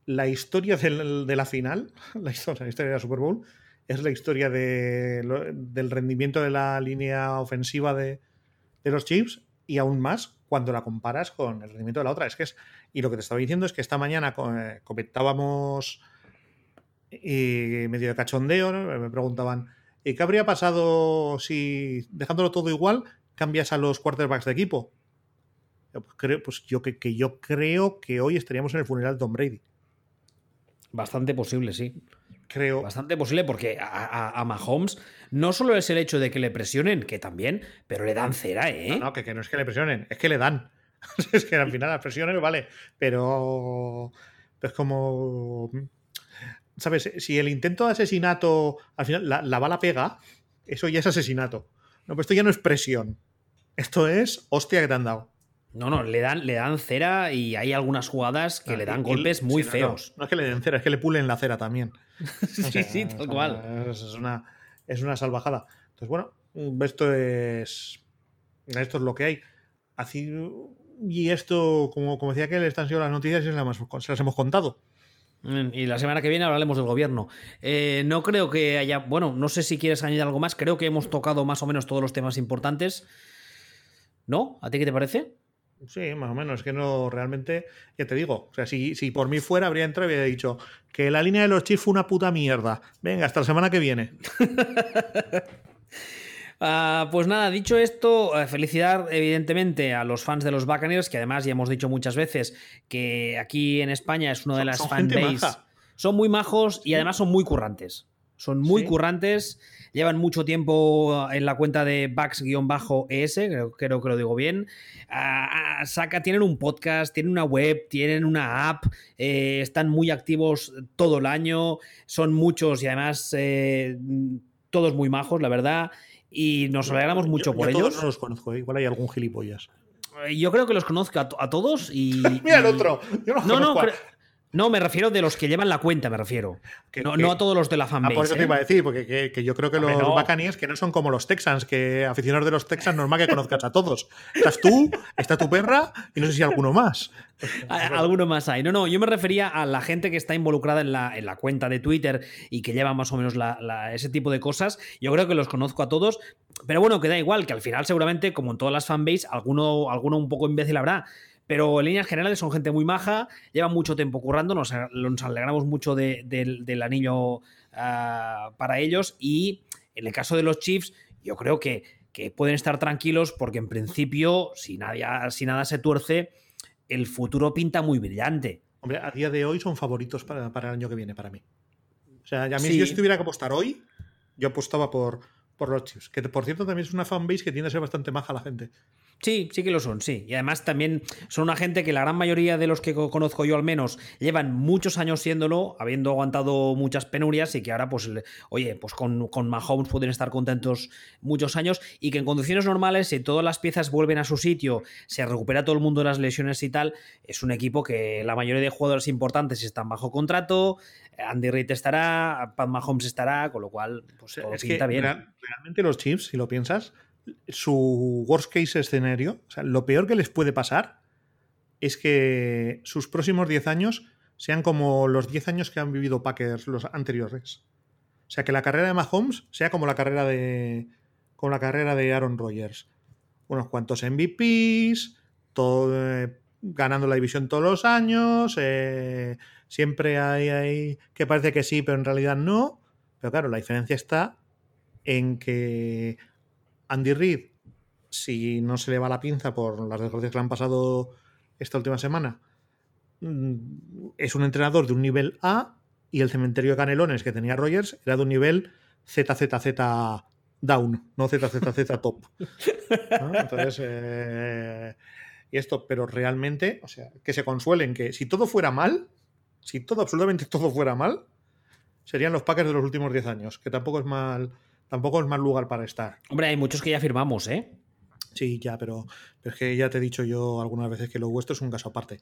la historia del- de la final, la historia, la historia de la Super Bowl, es la historia de del rendimiento de la línea ofensiva de, de los Chiefs y aún más cuando la comparas con el rendimiento de la otra. Es que es, y lo que te estaba diciendo es que esta mañana eh, comentábamos y medio de cachondeo, ¿no? me preguntaban, ¿y qué habría pasado si dejándolo todo igual cambias a los quarterbacks de equipo? Pues, creo, pues yo que, que yo creo que hoy estaríamos en el funeral de Tom Brady. Bastante posible, sí. Creo. Bastante posible porque a, a- a Mahomes no solo es el hecho de que le presionen, que también, pero le dan cera, ¿eh? No, no, que, que no es que le presionen, es que le dan. es que al final las presiones, vale, pero es como. ¿Sabes? Si el intento de asesinato al final la, la bala pega, eso ya es asesinato. No, pues esto ya no es presión. Esto es hostia que te han dado. No, no, le dan, le dan cera y hay algugas jugadas que Ah, le dan golpes muy sí, feos. No, no es que le den cera, es que le pulen la cera también. O sí, sea, sí, o tal sea, cual. Es, es una, es una salvajada. Entonces, bueno, esto es. Esto es lo que hay. Así, y esto, como, como decía que están siendo las noticias y se las, hemos- se las hemos contado. Mm, Y la semana que viene hablaremos del gobierno. Eh, no creo que haya. Bueno, no sé si quieres añadir algo más. Creo que hemos tocado más o menos todos los temas importantes. ¿No? ¿A ti qué te parece? Sí, más o menos. Es que no realmente. Ya te digo. O sea, si, si por mí fuera, habría entrado y habría dicho que la línea de los Chiefs fue una puta mierda. Venga, hasta la semana que viene. Ah, pues nada, dicho esto, eh, felicidad evidentemente a los fans de los Buccaneers, que además ya hemos dicho muchas veces que aquí en España es una de Son- las fanbase. Son muy majos y además son muy currantes. Son muy Sí. currantes, llevan mucho tiempo en la cuenta de Bucks-ES, creo, creo que lo digo bien. Ah, ah, saca, tienen un podcast, tienen una web, tienen una app, eh, están muy activos todo el año, son muchos y además eh, todos muy majos, la verdad. Y nos alegramos mucho Yo- por yo todos ellos. no los conozco, ¿eh? igual hay algún gilipollas. Eh, Yo creo que los conozco a, a todos y. Mira el otro. Yo no, No, no, conozco a- cre- No, me refiero de los que llevan la cuenta, me refiero. no, a todos los de la fanbase. Ah, por eso te ¿eh? iba a decir, porque yo creo que los no. que no son como los Texans, que aficionados de los Texans normal que conozcas a todos. Estás tú, está tu perra y no sé si alguno más. Alguno más hay. No, no, yo me refería a la gente que está involucrada en la, en la cuenta de Twitter y que lleva más o menos ese tipo de cosas. Yo creo que los conozco a todos, pero bueno, que da igual, que al final seguramente, como en todas las fanbase, alguno, alguno un poco imbécil habrá. Pero en líneas generales son gente muy maja, llevan mucho tiempo currando, nos, alegramos mucho del anillo ah, para ellos y en el caso de los Chiefs, yo creo que, pueden estar tranquilos porque en principio, si nada, si nada se tuerce, el futuro pinta muy brillante. Hombre, a día de hoy son favoritos para, el año que viene para mí. O sea, a mí si yo tuviera que apostar hoy, yo apostaba por, por los Chiefs. Que por cierto también es una fanbase que tiende a ser bastante maja la gente. Sí, sí que lo son, sí. Y además también son una gente que la gran mayoría de los que conozco yo al menos llevan muchos años siéndolo, habiendo aguantado muchas penurias y que ahora pues, oye, pues con, con Mahomes pueden estar contentos muchos años y que en condiciones normales, si todas las piezas vuelven a su sitio, se recupera todo el mundo de las lesiones y tal, es un equipo que la mayoría de jugadores importantes están bajo contrato, Andy Reid estará, Pat Mahomes estará, con lo cual pues todo pinta bien. realmente los Chiefs, si lo piensas, su worst case escenario, o sea, lo peor que les puede pasar es que sus próximos 10 años sean como los 10 años que han vivido Packers los anteriores. O sea, que la carrera de Mahomes sea como la carrera de como la carrera de Aaron Rodgers. Unos cuantos MVPs, todo, eh, ganando la división todos los años, eh, siempre hay, hay que parece que sí, pero en realidad no. Pero claro, la diferencia está en que Andy Reid, si no se le va la pinza por las desgracias que le han pasado esta última semana, mm, es un entrenador de un nivel A y el cementerio de canelones que tenía Rogers era de un nivel ZZZ down, no ZZZ top. Entonces, eh, y esto, pero realmente, o sea, que se consuelen que si todo fuera mal, si todo, absolutamente todo fuera mal, serían los Packers de los últimos 10 años, que tampoco es mal tampoco es mal lugar para estar. Hombre, hay muchos que ya firmamos, ¿eh? Sí, ya, pero, es que ya te he dicho yo algunas veces que lo vuestro es un caso aparte.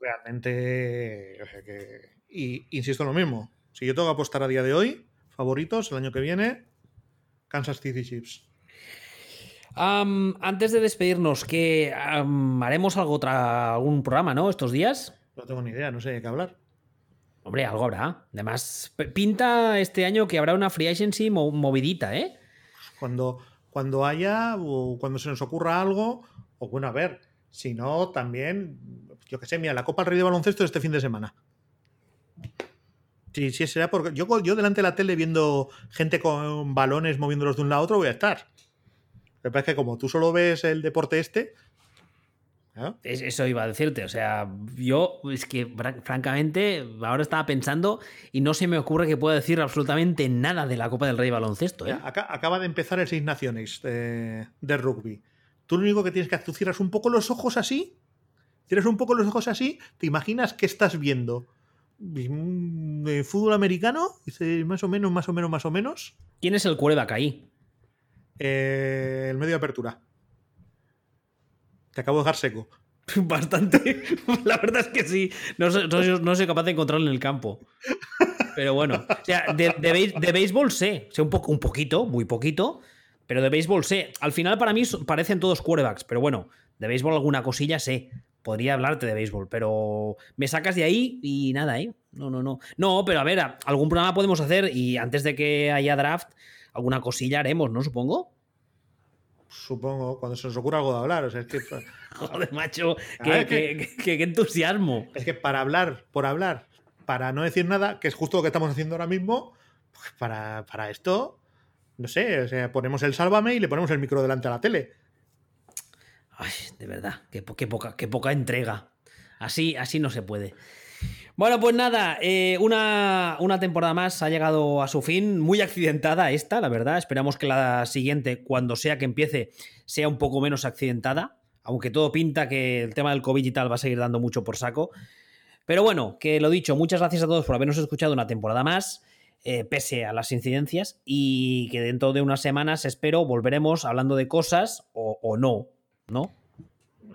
realmente. y insisto en lo mismo. Si yo tengo que apostar a día de hoy, favoritos, el año que viene, Kansas City Chiefs. antes de despedirnos, que haremos algo otra, algún programa, ¿no? Estos días. No tengo ni idea, no sé de qué hablar. Hombre, algo habrá. Además, pinta este año que habrá una free agency movidita, ¿eh? Cuando, cuando haya, o cuando se nos ocurra algo, o bueno, a ver, si no, también, yo qué sé, mira, la Copa del Rey de Baloncesto este fin de semana. Sí, sí, será porque yo, yo delante de la tele viendo gente con balones moviéndolos de un lado a otro voy a estar. Me parece que como tú solo ves el deporte este, eso iba a decirte, o sea, yo es que francamente ahora estaba pensando y no se me ocurre que pueda decir absolutamente nada de la Copa del Rey baloncesto. ¿eh? acaba de empezar el Seis Naciones de, rugby. Tú lo único que tienes que hacer, tú cierras un poco los ojos así, cierras un poco los ojos así, te imaginas que estás viendo de fútbol americano, más o menos, más o menos, más o menos. ¿Quién es el quarterback ahí? Eh, el medio de apertura. Te acabo de dejar seco. Bastante. La verdad es que sí. No, soy, capaz de encontrarlo en el campo. Pero bueno. O sea, de, béisbol sé. Sé un, poco, un poquito, muy poquito. Pero de béisbol sé. Al final para mí parecen todos quarterbacks. Pero bueno, de béisbol alguna cosilla sé. Podría hablarte de béisbol. Pero me sacas de ahí y nada, ¿eh? No, no, no. No, pero a ver, algún programa podemos hacer y antes de que haya draft, alguna cosilla haremos, ¿no? Supongo supongo, cuando se nos ocurra algo de hablar. O sea, es que. Joder, macho, qué, entusiasmo. Es que para hablar, por hablar, para no decir nada, que es justo lo que estamos haciendo ahora mismo, pues para, esto, no sé, o sea, ponemos el sálvame y le ponemos el micro delante a la tele. Ay, de verdad, qué, poca, qué poca entrega. Así, así no se puede. Bueno, pues nada, eh, una, temporada más ha llegado a su fin, muy accidentada esta, la verdad. Esperamos que la siguiente, cuando sea que empiece, sea un poco menos accidentada, aunque todo pinta que el tema del COVID y tal va a seguir dando mucho por saco. Pero bueno, que lo dicho, muchas gracias a todos por habernos escuchado una temporada más, eh, pese a las incidencias, y que dentro de unas semanas, espero, volveremos hablando de cosas o, o no, ¿no?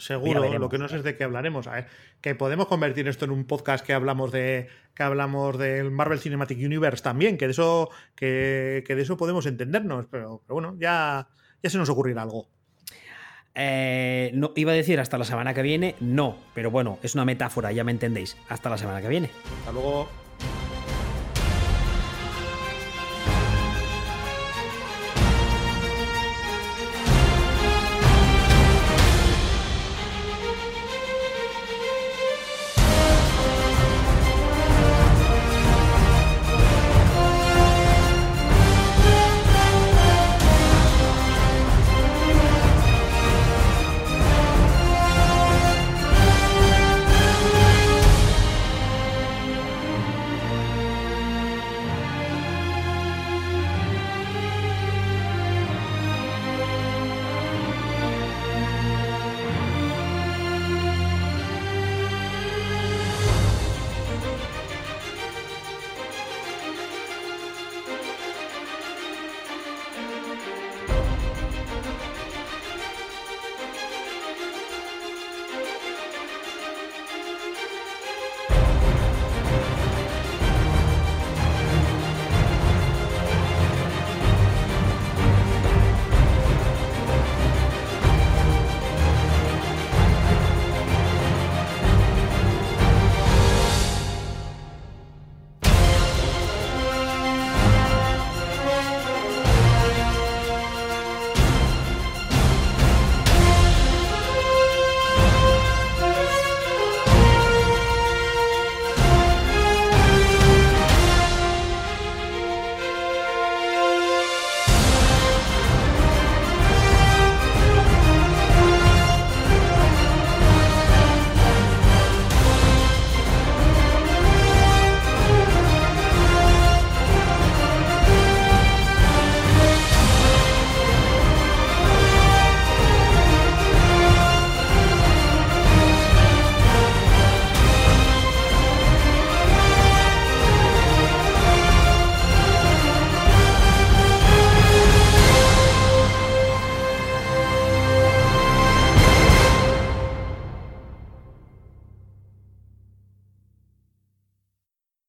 Seguro, lo que no sé es de qué hablaremos. que podemos convertir esto en un podcast que hablamos de que hablamos del Marvel Cinematic Universe también, que de eso, que, de eso podemos entendernos, pero, pero, bueno, ya, ya se nos ocurrirá algo. Eh, no, iba a decir hasta la semana que viene, no, pero bueno, es una metáfora, ya me entendéis. Hasta la semana que viene. Hasta luego.